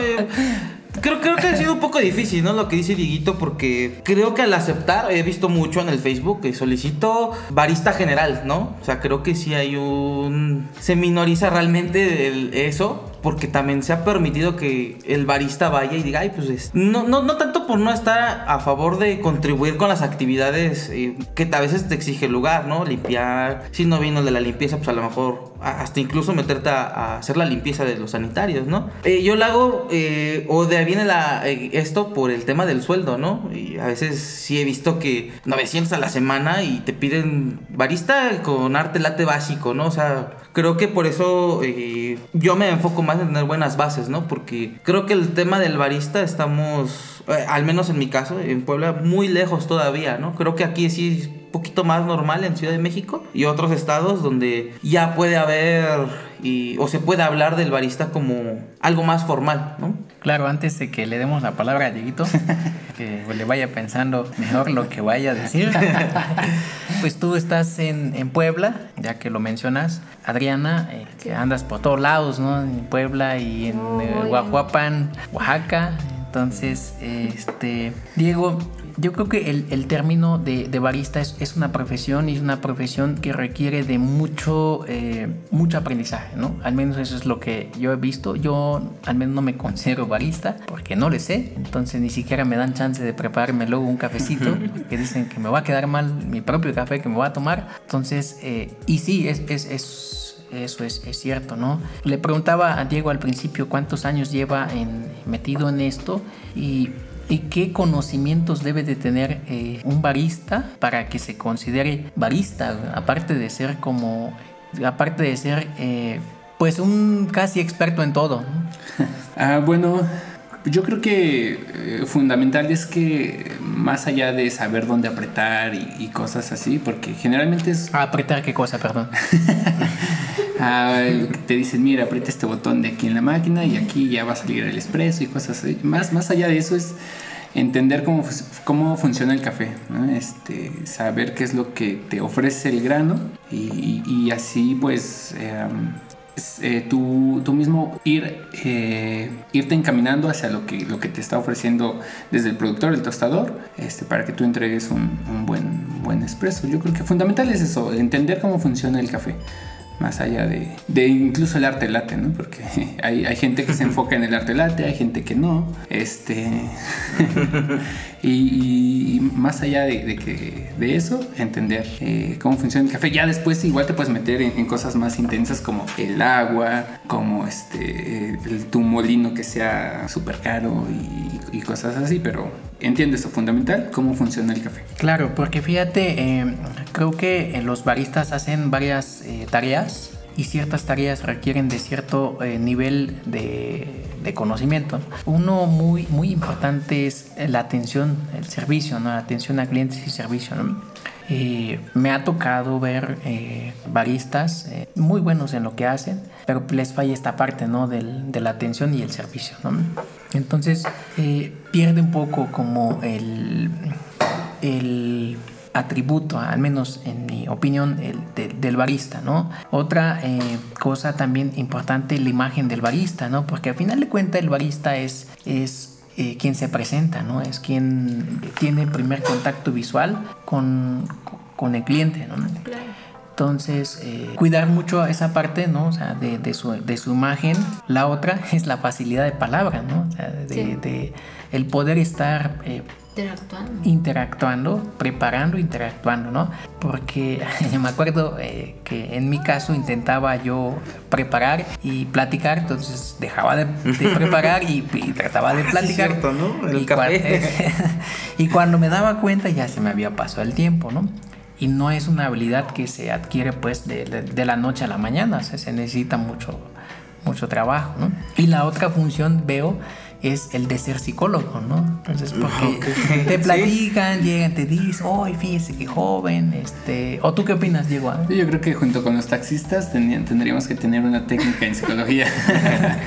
Creo, creo que ha sido un poco difícil, ¿no? Lo que dice Dieguito, porque creo que al aceptar, he visto mucho en el Facebook que solicito barista general, ¿no? O sea, creo que sí hay un... Se minoriza realmente eso porque también se ha permitido que el barista vaya y diga, ay, pues no, no, no tanto por no estar a favor de contribuir con las actividades eh, que a veces te exige el lugar, ¿no? Limpiar, si no vino de la limpieza, pues a lo mejor hasta incluso meterte a, hacer la limpieza de los sanitarios, ¿no? Eh, yo lo hago, eh, o de ahí viene la, esto por el tema del sueldo, ¿no? Y a veces sí he visto que 900 a la semana y te piden barista con arte late básico, ¿no? O sea, creo que por eso yo me enfoco más en tener buenas bases, ¿no? Porque creo que el tema del barista estamos, eh, al menos en mi caso, en Puebla, muy lejos todavía, ¿no? Creo que aquí sí es un poquito más normal en Ciudad de México y otros estados donde ya puede haber y, o se puede hablar del barista como algo más formal, ¿no? Claro, antes de que le demos la palabra a Dieguito, <laughs> que le vaya pensando mejor lo que vaya a decir. <laughs> pues tú estás en, en, Puebla, ya que lo mencionas, Adriana, eh, que andas por todos lados, ¿no? En Puebla y en eh, Oaxaca. Entonces, este, Diego, yo creo que el, el término de, de barista es, es, una profesión y es una profesión que requiere de mucho, eh, mucho aprendizaje, ¿no? Al menos eso es lo que yo he visto. Yo al menos no me considero barista porque no le sé, entonces ni siquiera me dan chance de prepararme luego un cafecito, <laughs> que dicen que me va a quedar mal mi propio café que me voy a tomar. Entonces, eh, y sí, es, es, es eso es, es, cierto, ¿no? Le preguntaba a Diego al principio cuántos años lleva en, metido en esto y, y, qué conocimientos debe de tener eh, un barista para que se considere barista, aparte de ser como, aparte de ser, eh, pues un casi experto en todo. ¿no? <laughs> ah, bueno, yo creo que eh, fundamental es que más allá de saber dónde apretar y, y cosas así, porque generalmente es... ¿Apretar qué cosa, perdón? <laughs> ah, te dicen, mira, aprieta este botón de aquí en la máquina y aquí ya va a salir el expreso y cosas así. Más, más allá de eso es entender cómo, cómo funciona el café, ¿no? este, saber qué es lo que te ofrece el grano y, y, y así pues... Eh, eh, tú, tú, mismo ir, eh, irte encaminando hacia lo que, lo que te está ofreciendo desde el productor, el tostador, este, para que tú entregues un, un buen, buen expreso. Yo creo que fundamental es eso, entender cómo funciona el café más allá de, incluso el arte late, ¿no? Porque <laughs> hay, hay, gente que se enfoca en el arte late, hay gente que no, este, <laughs> y, más allá de, de, que, de eso, entender eh, cómo funciona el café. Ya después igual te puedes meter en, cosas más intensas como el agua, como este, el, tu molino que sea súper caro y, cosas así, pero entiende esto fundamental, cómo funciona el café. Claro, porque fíjate, eh, creo que los baristas hacen varias eh, tareas y ciertas tareas requieren de cierto eh, nivel de, conocimiento. Uno muy, muy importante es la atención, el servicio, ¿no? la atención a clientes y servicio. Eh, me ha tocado ver eh, baristas eh, muy buenos en lo que hacen, pero les falla esta parte ¿no? Del, de la atención y el servicio. Entonces pierde un poco como el atributo, al menos en mi opinión, el, de, del barista, ¿no? Otra eh, cosa también importante, la imagen del barista, ¿no? Porque al final de cuentas el barista es, es eh, quien se presenta, ¿no? Es quien tiene el primer contacto visual con, con el cliente, ¿no? Entonces, eh, cuidar mucho esa parte, ¿no? O sea, de, de, su, de, su, imagen. La otra <laughs> es la facilidad de palabra, ¿no? O sea, de, sí. de el poder estar eh, interactuando. interactuando, preparando, interactuando, ¿no? Porque <laughs> yo me acuerdo eh, que en mi caso intentaba yo preparar y platicar, entonces dejaba de, de <laughs> preparar y, y, trataba de platicar. Sí, cierto, ¿no? El y, café. Cuando, <laughs> y cuando me daba cuenta ya se me había pasado el tiempo, ¿no? y no es una habilidad que se adquiere pues de, de, de la noche a la mañana, o sea, se necesita mucho, mucho trabajo, ¿no? Y la otra función veo es el de ser psicólogo, ¿no? Entonces, porque okay. <laughs> te platican, ¿Sí? llegan, te dicen, ¡ay, oh, fíjese qué joven! Este... ¿O tú qué opinas, Diego? Yo creo que junto con los taxistas tendríamos que tener una técnica en psicología. <laughs>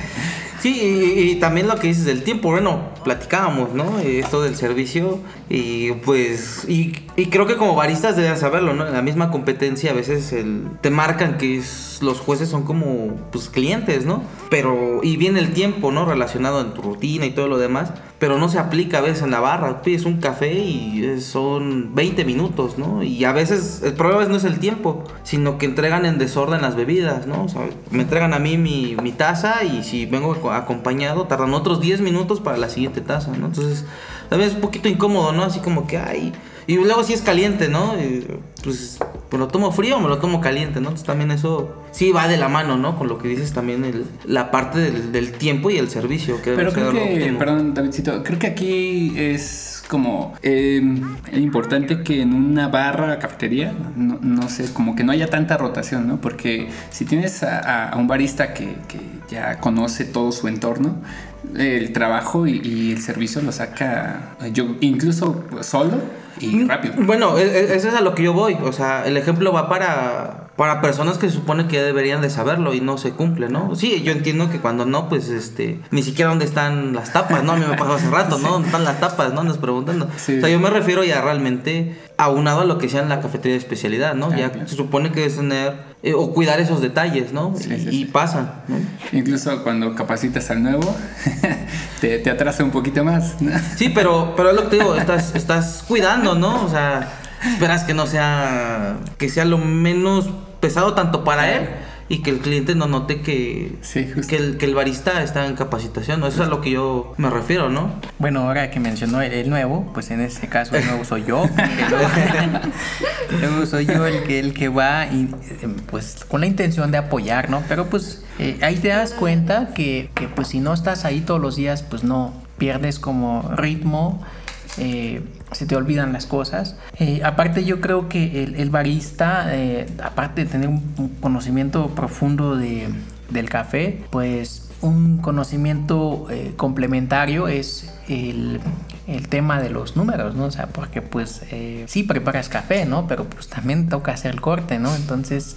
Sí, y, también lo que dices del tiempo, bueno, platicábamos, ¿no? Esto del servicio y pues, y, y creo que como baristas deben saberlo, ¿no? En la misma competencia a veces el, te marcan que es, los jueces son como, pues, clientes, ¿no? Pero, y viene el tiempo, ¿no? Relacionado en tu rutina y todo lo demás, pero no se aplica a veces en la barra, pides un café y son 20 minutos, ¿no? Y a veces el problema no es el tiempo, sino que entregan en desorden las bebidas, ¿no? O sea, me entregan a mí mi, mi taza y si vengo acompañado, tardan otros 10 minutos para la siguiente taza, ¿no? Entonces, también es un poquito incómodo, ¿no? Así como que, ay... Y luego si es caliente, ¿no? Y, pues, ¿me lo tomo frío o me lo tomo caliente, no? Entonces también eso sí va de la mano, ¿no? Con lo que dices también, el, la parte del, del, tiempo y el servicio. Que Pero creo que, perdón, Davidcito, creo que aquí es como eh, importante que en una barra, cafetería, no, no, sé, como que no haya tanta rotación, ¿no? Porque si tienes a, a un barista que, que ya conoce todo su entorno, el trabajo y, y, el servicio lo saca yo incluso solo y rápido. Bueno, eso es a lo que yo voy. O sea, el ejemplo va para para personas que se supone que deberían de saberlo y no se cumple, ¿no? Sí, yo entiendo que cuando no, pues este, ni siquiera dónde están las tapas, ¿no? A mí me pasó hace rato, ¿no? <laughs> ¿Dónde están las tapas, no? Nos preguntando. Sí. O sea, yo me refiero ya realmente aunado a lo que sea en la cafetería de especialidad, ¿no? Ah, ya claro. se supone que es tener eh, o cuidar esos detalles, ¿no? Sí, y, sí, y sí. pasan, ¿no? Incluso cuando capacitas al nuevo, <laughs> te, te atrasa un poquito más. ¿no? Sí, pero, pero es lo que te digo, estás, estás cuidando, ¿no? O sea, esperas que no sea, que sea lo menos pesado tanto para él y que el cliente no note que, Sí, que, el, que el barista está en capacitación, ¿no? Eso es a lo que yo me refiero, ¿no? Bueno, ahora que mencionó el, el nuevo, pues en este caso el nuevo soy yo. <laughs> El nuevo soy yo el que, el que va y eh, pues con la intención de apoyar, ¿no? Pero pues eh, ahí te das cuenta que, que, pues si no estás ahí todos los días, pues no, pierdes como ritmo. eh, se te olvidan las cosas. Eh, aparte yo creo que el, barista, eh, aparte de tener un, conocimiento profundo de, del café, pues un conocimiento eh, complementario es el, el tema de los números, ¿no? O sea, porque pues eh, sí preparas café, ¿no? Pero pues también toca hacer el corte, ¿no? Entonces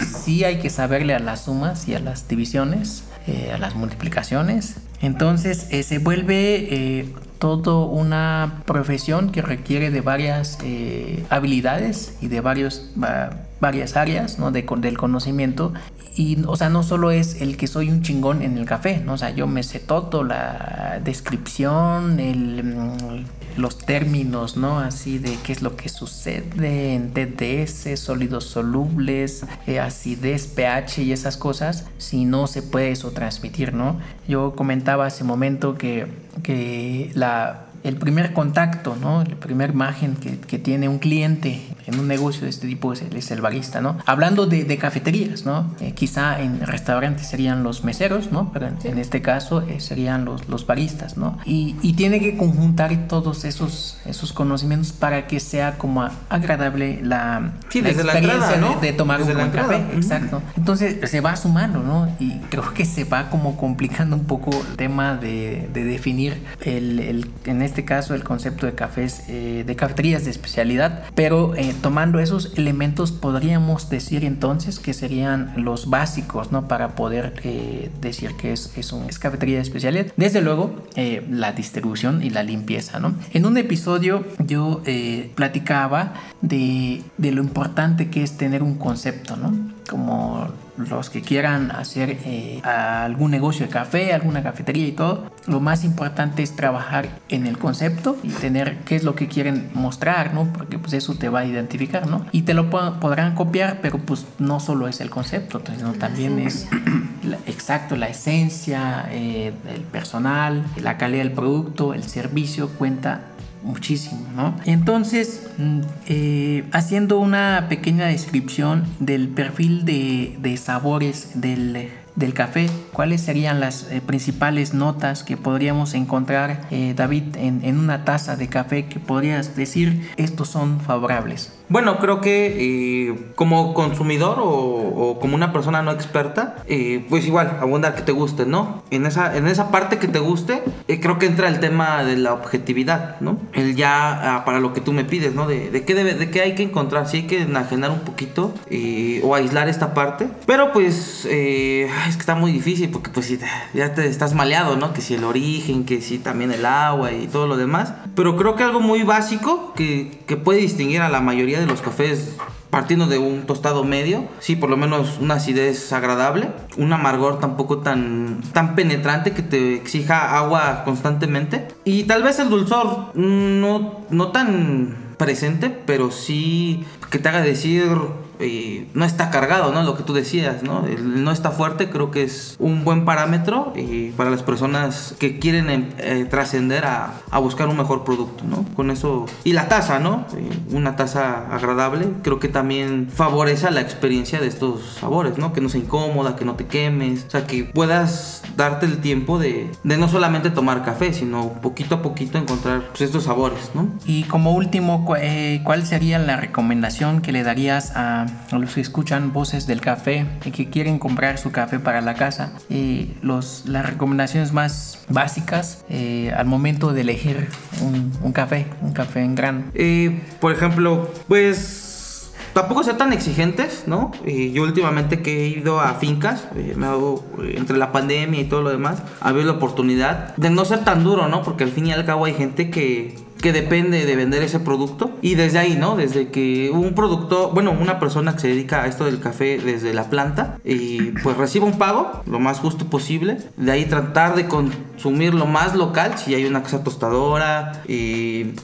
sí hay que saberle a las sumas y a las divisiones, a las multiplicaciones. Entonces se vuelve todo una profesión que requiere de varias eh, habilidades y de varios, va- varias áreas ¿no? de, del conocimiento. Y, o sea, no solo es el que soy un chingón en el café, ¿no? O sea, yo me sé todo, la descripción, el, mm, los términos, ¿no? Así de qué es lo que sucede en TDS, sólidos solubles, eh, acidez, pH y esas cosas, si no se puede eso transmitir, ¿no? Yo comentaba hace momento que, que la, el primer contacto, ¿no? La primera imagen que, que tiene un cliente en un negocio de este tipo es el, es el barista, ¿no? Hablando de, de cafeterías, ¿no? Eh, quizá en restaurantes serían los meseros, ¿no? Pero en, en este caso eh, serían los, los baristas, ¿no? Y, y tiene que conjuntar todos esos, esos conocimientos para que sea como agradable la, Sí, la desde la experiencia entrada, ¿no? de, de tomar Desde un buen café. Ujú. Exacto. Entonces se va sumando, ¿no? Y creo que se va como complicando un poco el tema de, de definir el, el- en este caso el concepto de cafés, eh, de cafeterías de especialidad. Pero eh, tomando esos elementos podríamos decir entonces que serían los básicos, ¿no? Para poder eh, decir que es, es, un, cafetería de especialidad. Desde luego, eh, la distribución y la limpieza, ¿no? En un episodio yo platicaba de, de lo importante que es tener un concepto, ¿no? Como los que quieran hacer eh, algún negocio de café, alguna cafetería y todo, lo más importante es trabajar en el concepto y tener qué es lo que quieren mostrar, ¿no? Porque pues eso te va a identificar, ¿no? Y te lo po- podrán copiar, pero pues no solo es el concepto, entonces, ¿no? también es la- exacto la esencia, eh, el personal, la calidad del producto, el servicio cuenta muchísimo, ¿no? Entonces, mm, eh, haciendo una pequeña descripción del perfil de, de sabores del, del café, ¿cuáles serían las eh, principales notas que podríamos encontrar, eh, David, en, en una taza de café que podrías decir estos son favorables? Bueno, creo que eh, como consumidor o, o como una persona no experta, eh, pues igual, abundar que te guste, ¿no? En esa, en esa parte que te guste, eh, creo que entra el tema de la objetividad, ¿no? El ya ah, para lo que tú me pides, ¿no? De, de qué debe, de qué hay que encontrar, sí hay que enajenar un poquito eh, o aislar esta parte. Pero pues es que está muy difícil porque pues ya te estás maleado, ¿no? Que si el origen, que si también el agua y todo lo demás. Pero creo que algo muy básico que, que puede distinguir a la mayoría de los cafés partiendo de un tostado medio, sí, por lo menos una acidez agradable, un amargor tampoco tan, tan penetrante que te exija agua constantemente y tal vez el dulzor no, no tan presente, pero sí que te haga decir no está cargado, ¿no? Lo que tú decías, ¿no? No está fuerte creo que es un buen parámetro eh, para las personas que quieren em- eh, trascender a, buscar un mejor producto, ¿no? Con eso... Y la taza, ¿no? Eh, una taza agradable creo que también favorece la experiencia de estos sabores, ¿no? Que no sea incómoda, que no te quemes, o sea, que puedas darte el tiempo de, de no solamente tomar café, sino poquito a poquito encontrar pues, estos sabores, ¿no? Y como último, eh, ¿cuál sería la recomendación que le darías a, los que escuchan voces del café y que quieren comprar su café para la casa? Eh, los, las recomendaciones más básicas eh, al momento de elegir un, un café, un café en grano. Eh, por ejemplo, pues tampoco ser tan exigentes, ¿no? Eh, yo últimamente que he ido a fincas, eh, me hago, eh, entre la pandemia y todo lo demás, había la oportunidad de no ser tan duro, ¿no? Porque al fin y al cabo hay gente que que depende de vender ese producto. Y desde ahí, ¿no? Desde que un productor, bueno, una persona que se dedica a esto del café desde la planta, y pues reciba un pago lo más justo posible. De ahí tratar de consumir lo más local, si hay una casa tostadora,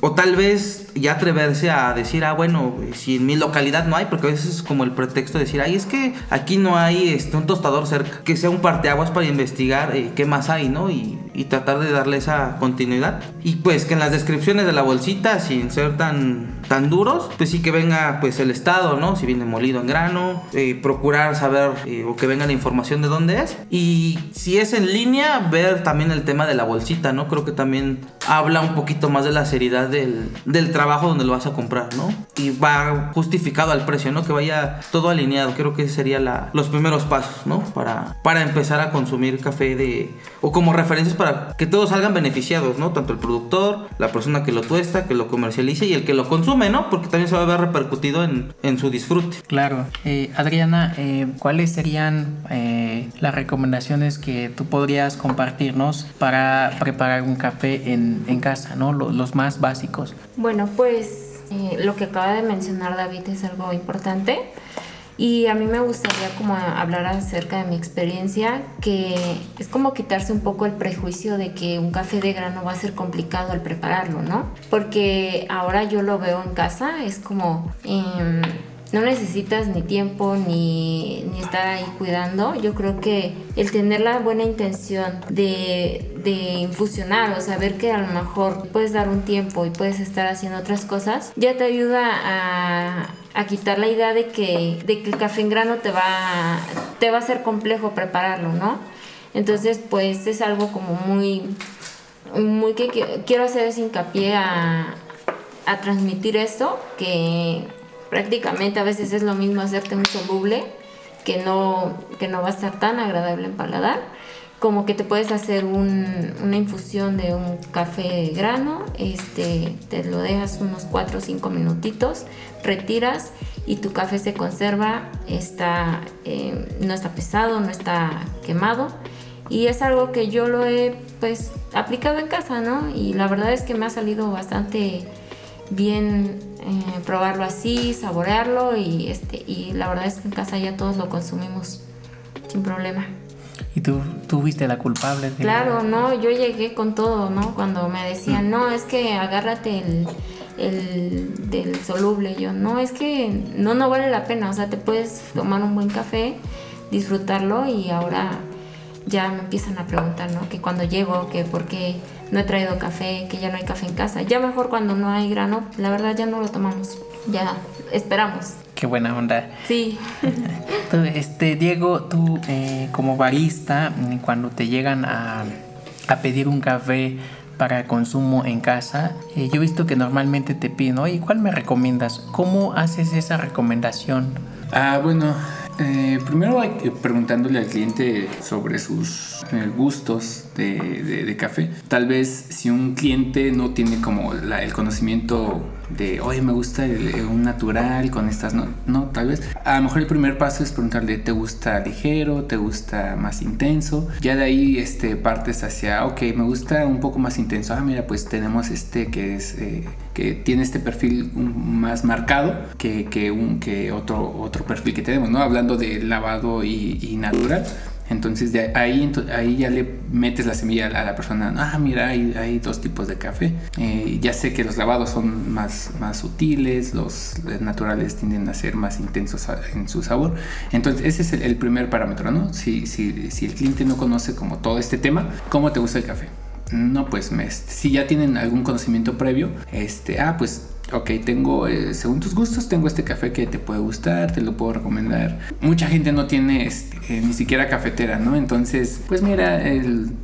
o tal vez ya atreverse a decir, ah, bueno, si en mi localidad no hay, porque a veces es como el pretexto de decir, ay, es que aquí no hay este, un tostador cerca, que sea un parteaguas para investigar eh, qué más hay, ¿no? Y, y tratar de darle esa continuidad. Y pues que en las descripciones de la bolsita sin ser tan, tan duros, pues sí que venga pues el estado, ¿no? Si viene molido en grano, eh, procurar saber eh, o que venga la información de dónde es. Y si es en línea, ver también el tema de la bolsita, ¿no? Creo que también habla un poquito más de la seriedad del, del trabajo donde lo vas a comprar, ¿no? Y va justificado al precio, ¿no? Que vaya todo alineado. Creo que serían los primeros pasos, ¿no? Para, para empezar a consumir café de... o como referencias para que todos salgan beneficiados, ¿no? Tanto el productor, la persona que lo tuesta, que lo comercialice y el que lo consume, ¿no? Porque también se va a ver repercutido en, en su disfrute. Claro. Eh, Adriana, eh, ¿cuáles serían eh, las recomendaciones que tú podrías compartirnos para preparar un café en, en casa, ¿no? Los, los más básicos. Bueno, pues lo que acaba de mencionar David es algo importante. Y a mí me gustaría como hablar acerca de mi experiencia, que es como quitarse un poco el prejuicio de que un café de grano va a ser complicado al prepararlo, ¿no? Porque ahora yo lo veo en casa, es como... Em, no necesitas ni tiempo ni, estar ahí cuidando. Yo creo que el tener la buena intención de, de, infusionar o saber que a lo mejor puedes dar un tiempo y puedes estar haciendo otras cosas, ya te ayuda a, a quitar la idea de que, de que el café en grano te va, te va a ser complejo prepararlo, ¿no? Entonces, pues es algo como muy, muy que quiero hacer ese hincapié a, transmitir esto, que prácticamente a veces es lo mismo hacerte un soluble, que no, que no va a estar tan agradable en paladar, como que te puedes hacer una infusión de un café de grano, este, te lo dejas unos 4 o 5 minutitos, retiras y tu café se conserva, está, eh, no está pesado, no está quemado. Y es algo que yo lo he pues aplicado en casa, ¿no? Y la verdad es que me ha salido bastante bien eh, probarlo así, saborearlo y, este, y la verdad es que en casa ya todos lo consumimos sin problema. ¿Y tú, tú fuiste la culpable? claro, no, yo llegué con todo, ¿no? Cuando me decían, no, es que agárrate el, el del soluble, yo, no, es que no, no vale la pena, o sea, te puedes tomar un buen café, disfrutarlo y ahora ya me empiezan a preguntar, ¿no? Que cuando llego, que por qué no he traído café, que ya no hay café en casa. Ya mejor cuando no hay grano, la verdad ya no lo tomamos, ya esperamos. Qué buena onda. Sí. <laughs> este, Diego, tú eh, como barista, cuando te llegan a, a pedir un café para consumo en casa, eh, yo he visto que normalmente te piden, oye, ¿cuál me recomiendas? ¿Cómo haces esa recomendación? Ah, bueno, eh, primero preguntándole al cliente sobre sus eh, gustos de, café. Tal vez si un cliente no tiene como el conocimiento de, oye, me gusta un natural con estas, no, no, tal vez. A lo mejor el primer paso es preguntarle, ¿te gusta ligero? ¿Te gusta más intenso? Ya de ahí este, partes hacia, ok, me gusta un poco más intenso. Ah, mira, pues tenemos este que es, eh, que tiene este perfil más marcado que, que, un, que otro, otro perfil que tenemos, ¿no? Hablando de lavado y natural entonces de ahí, ahí ya le metes la semilla a la persona. Ah, mira, hay, hay dos tipos de café. Eh, ya sé que los lavados son más, más sutiles, los naturales tienden a ser más intensos en su sabor. Entonces ese es el, primer parámetro, ¿no? Si, si, si, el cliente no conoce como todo este tema, ¿cómo te gusta el café? No, pues me, si ya tienen algún conocimiento previo, este, ah, pues ok, tengo, eh, según tus gustos, tengo este café que te puede gustar, te lo puedo recomendar. Mucha gente no tiene este, eh, ni siquiera cafetera, ¿no? Entonces, pues mira,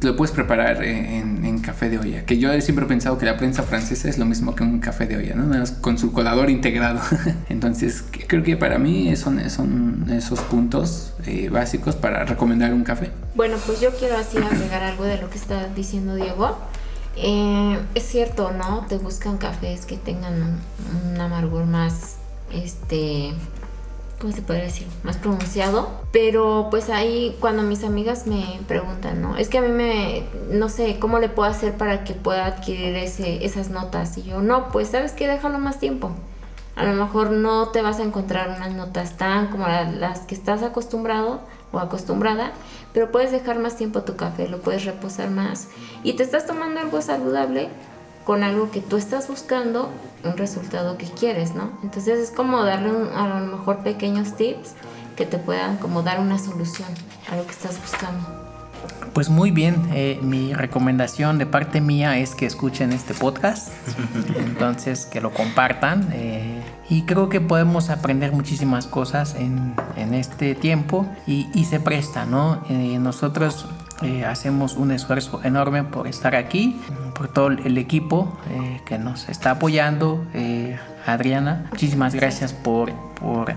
lo puedes preparar en, café de olla. Que yo siempre he pensado que la prensa francesa es lo mismo que un café de olla, ¿no? Con su colador integrado. <laughs> Entonces, creo que para mí son, son esos puntos eh, básicos para recomendar un café. Bueno, pues yo quiero así agregar algo de lo que está diciendo Diego. Eh, es cierto, ¿no? Te buscan cafés que tengan un, amargor más, este, ¿cómo se puede decir? Más pronunciado. Pero pues ahí cuando mis amigas me preguntan, ¿no? Es que a mí me, no sé, ¿cómo le puedo hacer para que pueda adquirir ese, esas notas? Y yo, no, pues sabes que déjalo más tiempo. A lo mejor no te vas a encontrar unas notas tan como las que estás acostumbrado o acostumbrada, pero puedes dejar más tiempo tu café, lo puedes reposar más y te estás tomando algo saludable con algo que tú estás buscando, un resultado que quieres, ¿no? Entonces es como darle a lo mejor pequeños tips que te puedan como dar una solución a lo que estás buscando. Pues muy bien, eh, mi recomendación de parte mía es que escuchen este podcast, <laughs> entonces que lo compartan eh, y creo que podemos aprender muchísimas cosas en, en este tiempo y, y, se presta, ¿no? Eh, nosotros hacemos un esfuerzo enorme por estar aquí, por todo el equipo que nos está apoyando, Adriana, muchísimas gracias por, por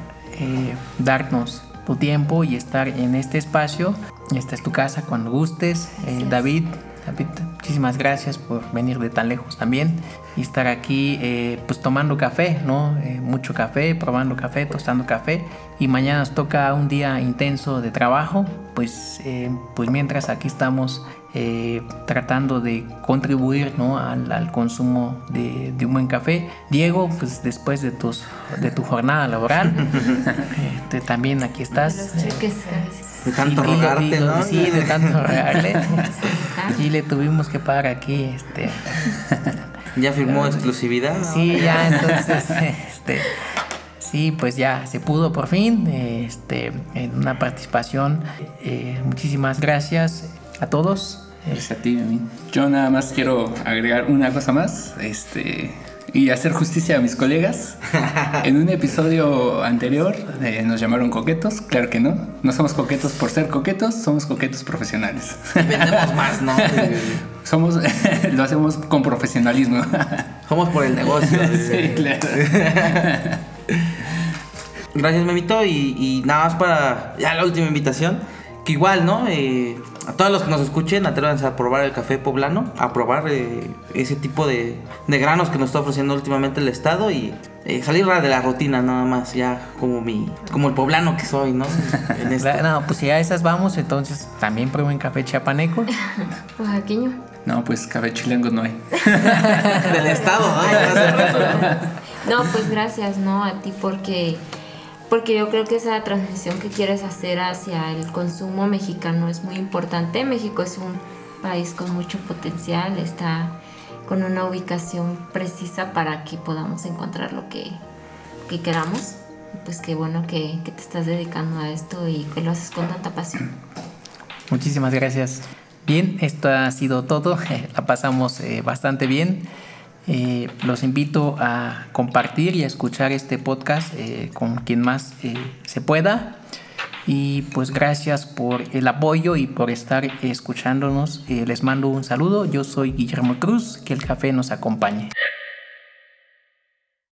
darnos tu tiempo y estar en este espacio. Esta es tu casa cuando gustes. Eh, David, David, muchísimas gracias por venir de tan lejos también y estar aquí eh, pues tomando café, ¿no? Eh, mucho café, probando café, tostando café y mañana nos toca un día intenso de trabajo, pues, pues mientras aquí estamos tratando de contribuir ¿no? al, consumo de, un buen café. Diego, pues después de, tus, de tu jornada laboral, <laughs> este, también aquí estás. De tanto rogarte, ¿no? Sí, de tanto <laughs> rogarle. sí, le tuvimos que pagar aquí, este... ¿Ya firmó exclusividad? Sí, ya, entonces, <laughs> este... Sí, pues ya se pudo por fin, este, en una participación. Eh, muchísimas gracias a todos. Gracias a ti, Yo nada más quiero agregar una cosa más. Este, y hacer justicia a mis colegas. <laughs> En un episodio anterior eh, nos llamaron coquetos, claro que no. No somos coquetos por ser coquetos, somos coquetos profesionales. Vendemos <laughs> más, ¿no? somos, <laughs> lo hacemos con profesionalismo. Somos por el negocio. sí, claro. Gracias, Memito. Y, y, nada más para ya la última invitación. Que igual, ¿no? Eh, a todos los que nos escuchen, atrévanse a probar el café poblano, a probar eh, ese tipo de, de, granos que nos está ofreciendo últimamente el Estado y eh, salir de la rutina nada más, ya como mi como el poblano que soy, ¿no? <laughs> Este no, pues si a esas vamos, entonces también prueben café chiapaneco. <laughs> Oaxaqueño. No, pues café chilengo no hay. <laughs> Del Estado, ¿no? no, pues gracias, ¿no? A ti porque porque yo creo que esa transmisión que quieres hacer hacia el consumo mexicano es muy importante. México es un país con mucho potencial, está con una ubicación precisa para que podamos encontrar lo que, queramos. Pues qué bueno que, te estás dedicando a esto y que lo haces con tanta pasión. <clears throat> Muchísimas gracias. Bien, esto ha sido todo. <laughs> La pasamos eh, bastante bien. Eh, los invito a compartir y a escuchar este podcast eh, con quien más eh, se pueda. Y pues gracias por el apoyo y por estar escuchándonos. les mando un saludo. Yo soy Guillermo Cruz. Que el café nos acompañe.